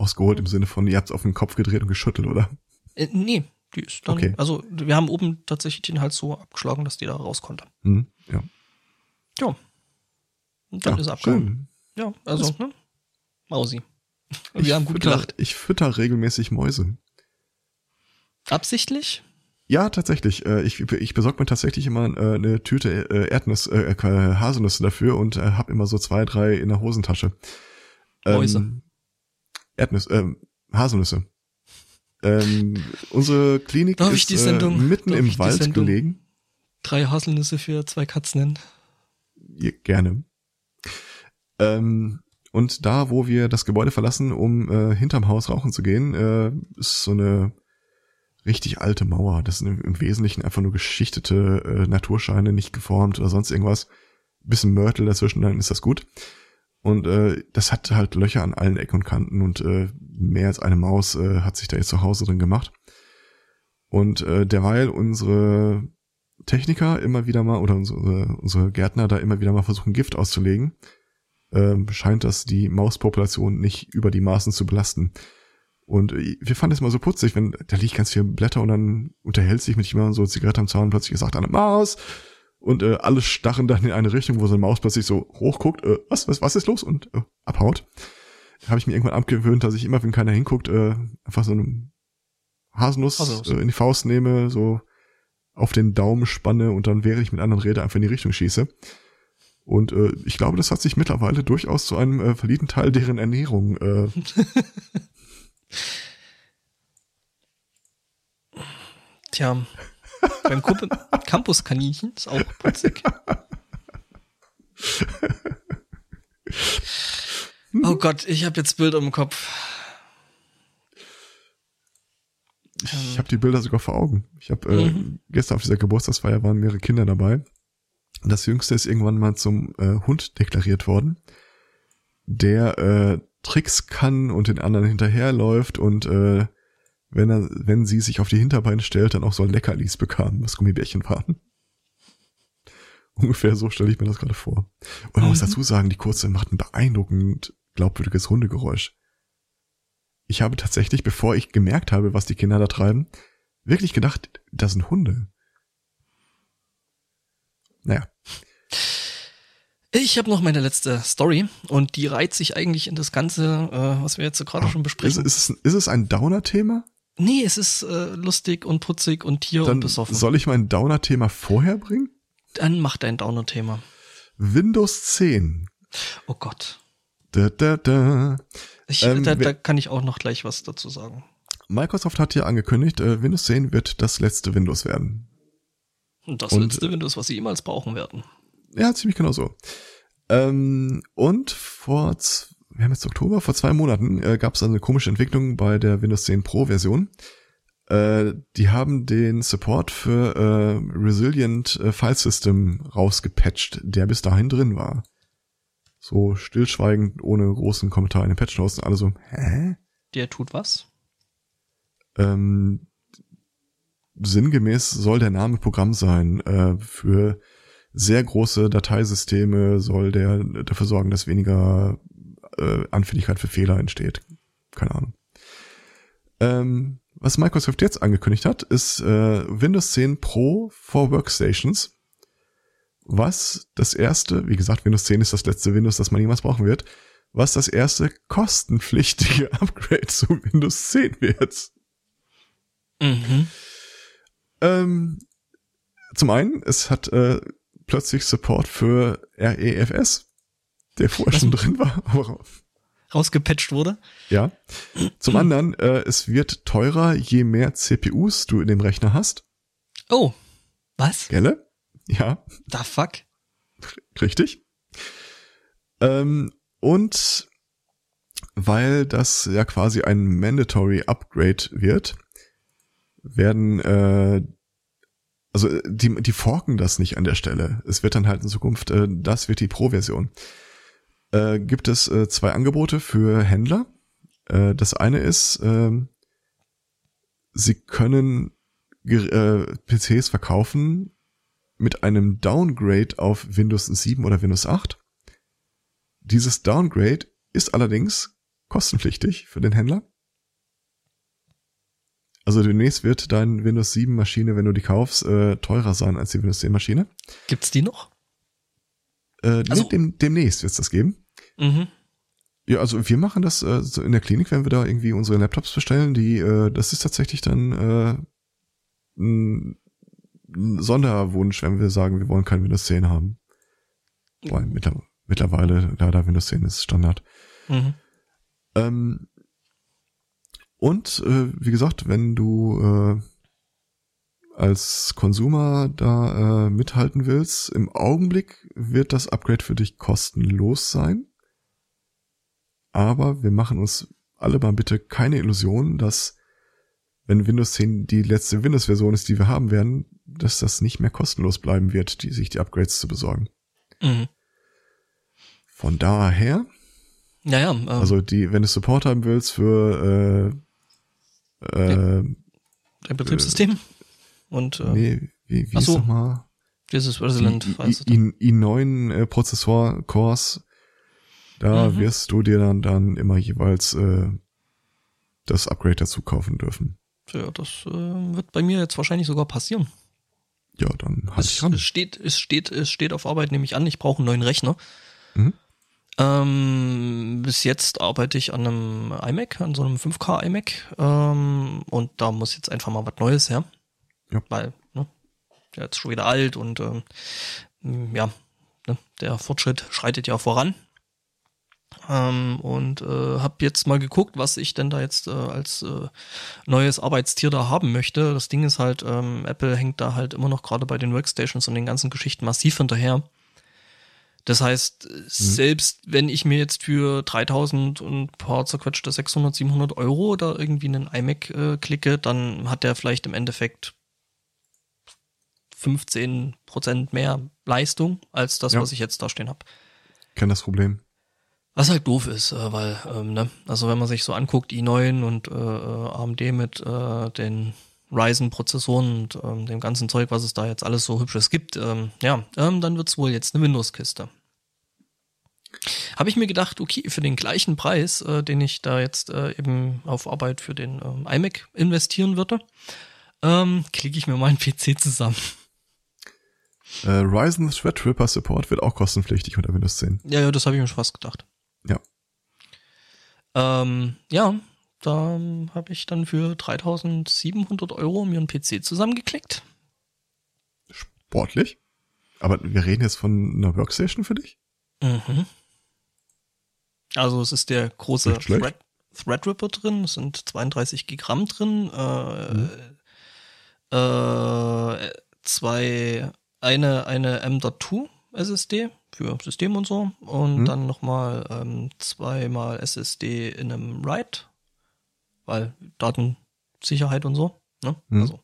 Rausgeholt im Sinne von, ihr habt's auf den Kopf gedreht und geschüttelt, oder? Äh, nee, die ist dann, okay. also wir haben oben tatsächlich den Hals so abgeschlagen, dass die da raus konnte. Mhm, ja. Ja. Und dann ja, ist er abgehauen. Ja, also, das ne? Mausi. wir haben gut fütter, gelacht. Ich fütter regelmäßig Mäuse. Absichtlich? Ja, tatsächlich. Äh, ich, ich besorge mir tatsächlich immer äh, eine Tüte äh, Erdnuss, äh, Haselnüsse dafür und äh, habe immer so zwei, drei in der Hosentasche. Mäuse. Ähm, Erdnüsse, ähm, Haselnüsse. Ähm, unsere Klinik Darf ist äh, mitten Darf im Wald gelegen. Drei Haselnüsse für zwei Katzen. Ja, gerne. Ähm, und da, wo wir das Gebäude verlassen, um äh, hinterm Haus rauchen zu gehen, äh, ist so eine richtig alte Mauer. Das sind im Wesentlichen einfach nur geschichtete äh, Naturscheine, nicht geformt oder sonst irgendwas. Bisschen Mörtel dazwischen, dann ist das gut. Und äh, das hat halt Löcher an allen Ecken und Kanten und äh, mehr als eine Maus äh, hat sich da jetzt zu Hause drin gemacht. Und äh, derweil unsere Techniker immer wieder mal oder unsere, unsere Gärtner da immer wieder mal versuchen, Gift auszulegen, äh, scheint das die Mauspopulation nicht über die Maßen zu belasten. Und äh, wir fanden es mal so putzig, wenn da liegt ganz viel Blätter und dann unterhält sich mit jemandem so Zigarette am Zaun und plötzlich gesagt, eine Maus. Und äh, alle starren dann in eine Richtung, wo so eine Maus plötzlich so hochguckt, äh, was, was, was ist los? Und äh, abhaut. Habe ich mir irgendwann abgewöhnt, dass ich immer, wenn keiner hinguckt, äh, einfach so eine Haselnuss äh, in die Faust nehme, so auf den Daumen spanne und dann, während ich mit anderen rede, einfach in die Richtung schieße. Und äh, ich glaube, das hat sich mittlerweile durchaus zu einem äh, verliebten Teil deren Ernährung äh, Tja, beim Campus-Kaninchen ist auch putzig. Oh Gott, ich habe jetzt Bilder im Kopf. Ich habe die Bilder sogar vor Augen. Ich habe äh, Mhm. gestern auf dieser Geburtstagsfeier waren mehrere Kinder dabei. Das Jüngste ist irgendwann mal zum äh, Hund deklariert worden, der äh, Tricks kann und den anderen hinterherläuft und äh, wenn er, wenn sie sich auf die Hinterbeine stellt, dann auch so Leckerlis bekam, was Gummibärchen waren. Ungefähr so stelle ich mir das gerade vor. Und man muss Mhm. dazu sagen, die Kurze macht ein beeindruckend glaubwürdiges Hundegeräusch. Ich habe tatsächlich, bevor ich gemerkt habe, was die Kinder da treiben, wirklich gedacht, das sind Hunde. Naja, Ich habe noch meine letzte Story und die reiht sich eigentlich in das Ganze, äh, was wir jetzt so gerade schon ist, besprechen. ist, es, ist es ein Downer-Thema? nee, es ist äh, lustig und putzig und Tier und Dann besoffen. soll ich mein Downer-Thema vorher bringen? Dann mach dein Downer-Thema. Windows 10. Oh Gott. Da, da, da. Ich, Ähm, da, da kann ich auch noch gleich was dazu sagen. Microsoft hat ja angekündigt, äh, Windows 10 wird das letzte Windows werden. Und das Und- letzte Windows, was sie jemals brauchen werden. Ja, ziemlich genau so. Ähm, und vor, wir haben jetzt Oktober, vor zwei Monaten äh, gab es eine komische Entwicklung bei der Windows 10 Pro Version. Äh, die haben den Support für äh, Resilient äh, File System rausgepatcht, der bis dahin drin war. So stillschweigend, ohne großen Kommentar in den Patch Notes. Alle so, hä? Der tut was? Ähm, sinngemäß soll der Name Programm sein. Äh, für sehr große Dateisysteme soll der dafür sorgen, dass weniger äh, Anfälligkeit für Fehler entsteht. Keine Ahnung. Ähm, was Microsoft jetzt angekündigt hat, ist äh, Windows 10 Pro for Workstations. Was das erste, wie gesagt, Windows 10 ist das letzte Windows, das man jemals brauchen wird, was das erste kostenpflichtige Upgrade zu Windows 10 wird. Mhm. Ähm, zum einen, es hat äh, plötzlich Support für REFS, der vorher Was? schon drin war. Aber, Rausgepatcht wurde. ja. Zum anderen, äh, es wird teurer, je mehr CPUs du in dem Rechner hast. Oh. Was? Gelle? Ja, Da fuck? richtig. Ähm, und weil das ja quasi ein Mandatory Upgrade wird, werden äh, also äh, die, die forken das nicht an der Stelle. Es wird dann halt in Zukunft, äh, das wird die Pro-Version. Äh, gibt es äh, zwei Angebote für Händler. Äh, das eine ist, ähm, sie können äh, PCs verkaufen mit einem Downgrade auf Windows 7 oder Windows 8. Dieses Downgrade ist allerdings kostenpflichtig für den Händler. Also demnächst wird dein Windows 7 Maschine, wenn du die kaufst, äh, teurer sein als die Windows 10 Maschine. Gibt's die noch? Äh, nee, Also- dem, demnächst wird's das geben. Mhm. Ja, also wir machen das äh, so in der Klinik, wenn wir da irgendwie unsere Laptops bestellen, die, äh, das ist tatsächlich dann äh, ein Sonderwunsch, wenn wir sagen, wir wollen kein Windows 10 haben. Weil mittler mittlerweile, da, da Windows 10 ist Standard. Mhm. Ähm, und äh, wie gesagt, wenn du äh, als Konsumer da äh, mithalten willst, im Augenblick wird das Upgrade für dich kostenlos sein. Aber wir machen uns alle mal bitte keine Illusionen, dass wenn Windows 10 die letzte Windows-Version ist, die wir haben werden, dass das nicht mehr kostenlos bleiben wird, die, sich die Upgrades zu besorgen. Mhm. Von daher Ja, ja. Ähm, Also die, wenn du Support haben willst für äh, äh, ein Betriebssystem. Und äh, nee, wie, wie ach so, nochmal? dieses Resilient. I, heißt es I, I, i9 äh, Prozessor Cores, da Mhm. wirst du dir dann, dann immer jeweils äh, das Upgrade dazu kaufen dürfen. Ja, das äh, wird bei mir jetzt wahrscheinlich sogar passieren. Ja, dann halt Es, dich ran. es steht, es steht, es steht auf Arbeit nämlich an. Ich brauche einen neuen Rechner. Mhm. Ähm, bis jetzt arbeite ich an einem iMac, an so einem 5K iMac. Ähm, und da muss jetzt einfach mal was Neues her. Ja. Weil, ne, der ist schon wieder alt und ähm, ja, ne, der Fortschritt schreitet ja voran. Ähm, und äh, habe jetzt mal geguckt, was ich denn da jetzt äh, als äh, neues Arbeitstier da haben möchte. Das Ding ist halt, ähm, Apple hängt da halt immer noch gerade bei den Workstations und den ganzen Geschichten massiv hinterher. Das heißt, mhm. selbst wenn ich mir jetzt für 3000 und paar zerquetschte 600, 700 Euro da irgendwie einen iMac äh, klicke, dann hat der vielleicht im Endeffekt 15 Prozent mehr Leistung als das, ja. was ich jetzt da stehen habe. Kenn das Problem. Was halt doof ist, äh, weil, ähm, ne, also wenn man sich so anguckt, i9 und äh, äh AMD mit äh, den Ryzen-Prozessoren und ähm, dem ganzen Zeug, was es da jetzt alles so hübsches gibt, ähm, ja, ähm, dann wird's wohl jetzt eine Windows-Kiste. Habe ich mir gedacht, okay, für den gleichen Preis, äh, den ich da jetzt äh, eben auf Arbeit für den ähm, iMac investieren würde, ähm, klicke ich mir meinen PC zusammen. Äh, Ryzen Threadripper Support wird auch kostenpflichtig unter Windows 10. Ja, ja, das habe ich mir schon fast gedacht. Ja. Ähm, ja, da habe ich dann für 3700 Euro mir einen PC zusammengeklickt. Sportlich? Aber wir reden jetzt von einer Workstation für dich? Mhm. Also es ist der große Thread, Threadripper drin, es sind 32 Gigramm drin, äh, mhm. äh, zwei, eine, eine M.2 SSD für System und so und mhm. dann nochmal ähm, zweimal SSD in einem Write, weil Datensicherheit und so. Ne? Mhm. Also.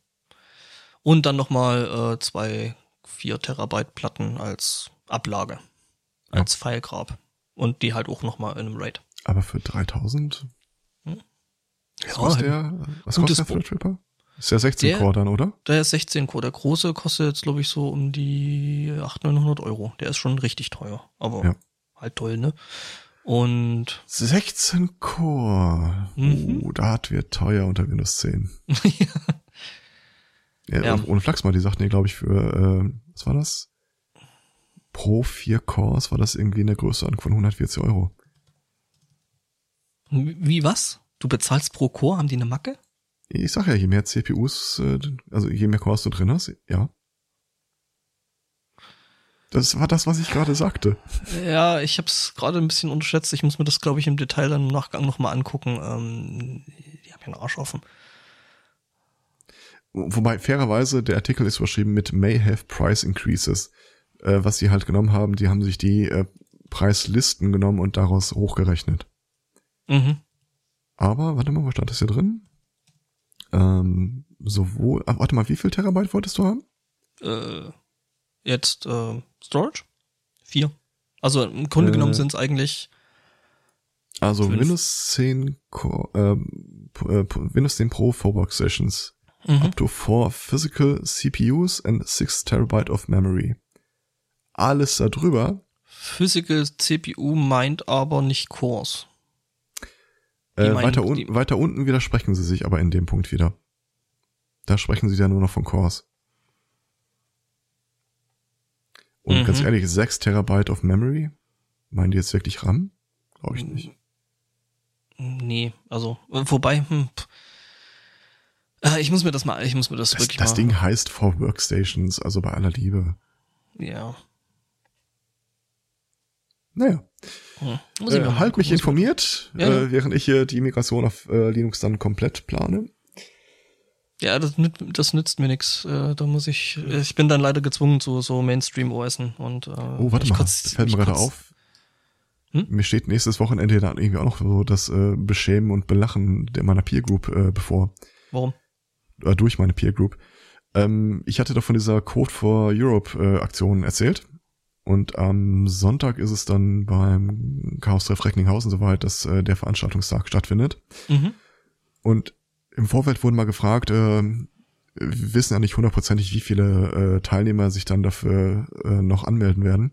Und dann nochmal äh, zwei 4 Terabyte Platten als Ablage, als ja. Filegrab. Und die halt auch nochmal in einem RAID. Aber für 3000? Hm? Was, ja, kostet der, was kostet der Threadripper? Ist ja 16 der, Core dann, oder? Der ist 16 Core. Der große kostet jetzt, glaube ich, so um die 800, 900 Euro. Der ist schon richtig teuer. Aber ja. halt toll, ne? Und 16 Core. Mhm. Oh, das wird teuer unter Windows 10. ja. ja. Ohne Flachs mal, die sagten ja, glaube ich, für, äh, was war das? Pro 4 Cores war das irgendwie in der Größe von 140 Euro. Wie was? Du bezahlst pro Core? Haben die eine Macke? Ich sag ja, je mehr CPUs, äh, also je mehr Cores du drin hast, ja. Das war das, was ich gerade sagte. Ja, ich habe es gerade ein bisschen unterschätzt. Ich muss mir das, glaube ich, im Detail dann im Nachgang nochmal angucken. Ähm, die haben ja einen Arsch offen. Wobei, fairerweise, der Artikel ist überschrieben mit May have price increases. Äh, was sie halt genommen haben, die haben sich die äh, Preislisten genommen und daraus hochgerechnet. Mhm. Aber, warte mal, wo stand das hier drin? Ähm, sowohl, ach, warte mal, wie viel Terabyte wolltest du haben? Äh, jetzt äh, Storage? Vier. Also im Grunde äh, genommen sind es eigentlich also fünf. Windows 10 äh, äh, Windows 10 Pro 4 Workstations. Mhm. Up to 4 physical CPUs and 6 Terabyte of memory. Alles darüber. Physical CPU meint aber nicht Cores. Äh, weiter, un weiter unten widersprechen sie sich aber in dem Punkt wieder. Da sprechen sie ja nur noch von Cores. Und mhm. ganz ehrlich, 6 Terabyte of Memory? Meinen die jetzt wirklich RAM? Glaube ich nicht. Nee, also, wobei, hm, äh, ich muss mir das mal, ich muss mir das, das wirklich das mal. Das Ding heißt For Workstations, also bei aller Liebe. Ja. Naja. Hm. Äh, halt mich informiert, ja, äh, während ich hier die Migration auf äh, Linux dann komplett plane. Ja, das, das nützt mir nichts. Äh, da muss ich, ich bin dann leider gezwungen zu so Mainstream OSen und äh, Oh, warte mal, kotz, das fällt mir gerade auf. Hm? Mir steht nächstes Wochenende dann irgendwie auch noch so das äh, Beschämen und Belachen der meiner Peer Group äh, bevor. Warum? Äh, durch meine Peer Group. Ähm, ich hatte doch von dieser Code for Europe äh, Aktion erzählt. Und am Sonntag ist es dann beim Chaos Treff Recklinghausen soweit, dass äh, der Veranstaltungstag stattfindet. Mhm. Und im Vorfeld wurden mal gefragt, äh, wir wissen ja nicht hundertprozentig, wie viele äh, Teilnehmer sich dann dafür äh, noch anmelden werden.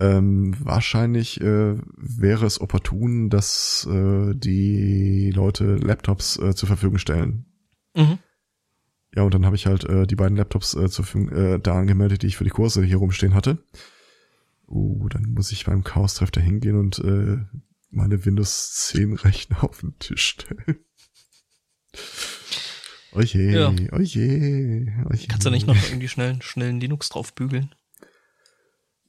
Ähm, wahrscheinlich äh, wäre es opportun, dass äh, die Leute Laptops äh, zur Verfügung stellen. Mhm. Ja, und dann habe ich halt äh, die beiden Laptops äh, zur Verfügung äh, da angemeldet, die ich für die Kurse hier rumstehen hatte. Uh, dann muss ich beim Chaos-Treff da hingehen und äh, meine Windows 10 Rechner auf den Tisch stellen. Oje, ja. oje, oje. Kannst du nicht noch irgendwie schnell, schnell einen Linux drauf bügeln?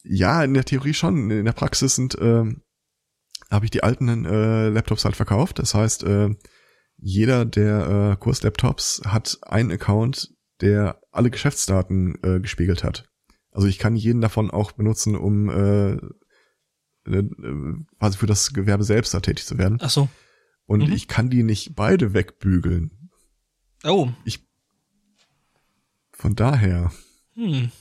Ja, in der Theorie schon. In der Praxis sind, äh, habe ich die alten äh, Laptops halt verkauft. Das heißt, äh, jeder der äh, Kurslaptops hat einen Account, der alle Geschäftsdaten äh, gespiegelt hat. Also ich kann jeden davon auch benutzen, um äh, äh, quasi für das Gewerbe selbst da tätig zu werden. Ach so. Und Mhm. ich kann die nicht beide wegbügeln. Oh. Von daher, Hm.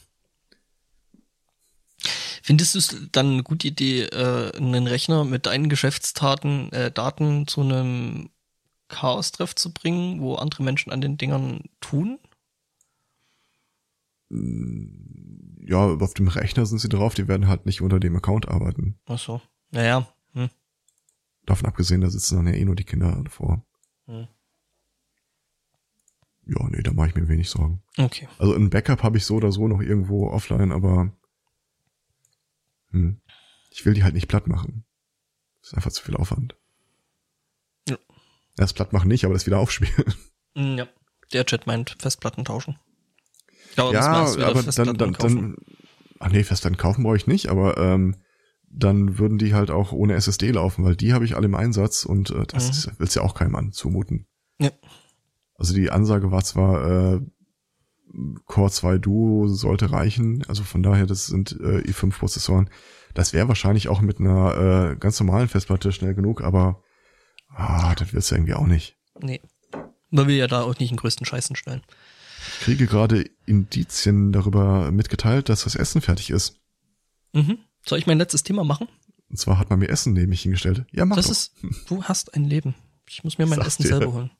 Findest du es dann eine gute Idee, äh, einen Rechner mit deinen Geschäftstaten, äh, Daten zu einem Chaos-Treff zu bringen, wo andere Menschen an den Dingern tun? ja, auf dem Rechner sind sie drauf, die werden halt nicht unter dem Account arbeiten. Ach so. Naja. Hm. Davon abgesehen, da sitzen dann ja eh nur die Kinder davor. Hm. Ja, nee, da mache ich mir wenig Sorgen. Okay. Also ein Backup habe ich so oder so noch irgendwo offline, aber hm, ich will die halt nicht platt machen. Das ist einfach zu viel Aufwand. Ja. Das platt machen nicht, aber das wieder aufspielen. Hm, Ja. Der Chat meint Festplatten tauschen. Ja, Ja, aber dann, Festplatten dann, kaufen. dann, ach nee, Festplatten kaufen brauche ich nicht, aber ähm, dann würden die halt auch ohne SSD laufen, weil die habe ich alle im Einsatz und äh, das Mhm. ist- will's ja auch keinem an zumuten. Ja. Also die Ansage war zwar, äh, Core 2 Duo sollte reichen, also von daher, das sind äh, i5-Prozessoren. Das wäre wahrscheinlich auch mit einer äh, ganz normalen Festplatte schnell genug, aber ah, das wird's ja irgendwie auch nicht. Nee. Weil wir ja da auch nicht den größten Scheißen stellen. Ich kriege gerade Indizien darüber mitgeteilt, dass das Essen fertig ist. Mhm. Soll ich mein letztes Thema machen? Und zwar hat man mir Essen neben mich hingestellt. Ja, mach das doch. ist, du hast ein Leben. Ich muss mir mein Sag Essen dir. selber holen.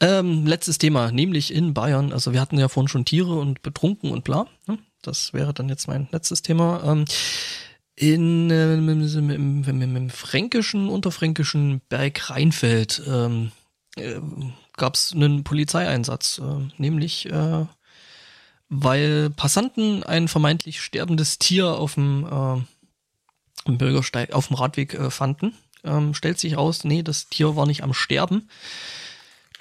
Ähm, letztes Thema, nämlich in Bayern. Also wir hatten ja vorhin schon Tiere und betrunken und bla. ne? Das wäre dann jetzt mein letztes Thema. Ähm, in im, im, im, im, im fränkischen, unterfränkischen Berg Rheinfeld ähm, äh, gab es einen Polizeieinsatz, äh, nämlich äh, weil Passanten ein vermeintlich sterbendes Tier auf dem äh, Bürgersteig auf dem Radweg äh, fanden. Ähm, stellt sich raus, nee, das Tier war nicht am Sterben.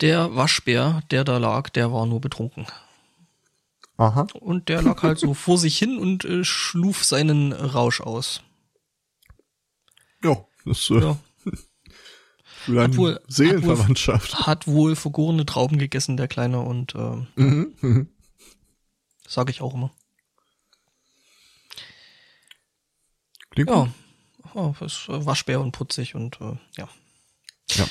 Der Waschbär, der da lag, der war nur betrunken. Aha. Und der lag halt so vor sich hin und äh, schluf seinen Rausch aus. Ja, das äh, Ja. Hat wohl- Seelenverwandtschaft. Hat wohl vergorene Trauben gegessen, der Kleine, und äh, Mhm. Sage ich auch immer. Klingt Ja. gut. Oh, ist Waschbär und putzig und äh, ja. Ja.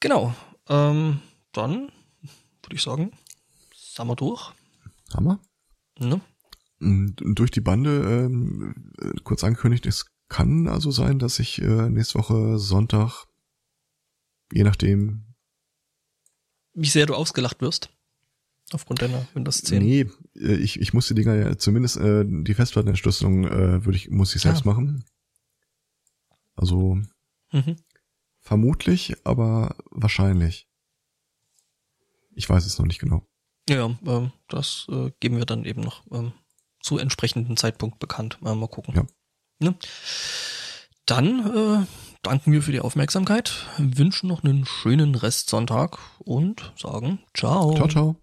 Genau. Ähm, dann würde ich sagen, sind wir durch. Hammer. Ne? Und durch die Bande ähm, äh, kurz angekündigt, es kann also sein, dass ich äh, nächste Woche Sonntag, je nachdem, Wie sehr du ausgelacht wirst. Aufgrund deiner Windows 10. nee, äh, ich, ich muss die Dinger ja zumindest äh, die Festplattenentschlüsselung äh, würde ich muss ich selbst Ah. machen. Also Mhm. vermutlich, aber wahrscheinlich. Ich weiß es noch nicht genau. Ja, ähm, das äh, geben wir dann eben noch ähm, zu entsprechendem Zeitpunkt bekannt. Äh, mal gucken. Ja. Ne? Dann äh, danken wir für die Aufmerksamkeit, wünschen noch einen schönen Restsonntag und sagen ciao. Ciao, ciao.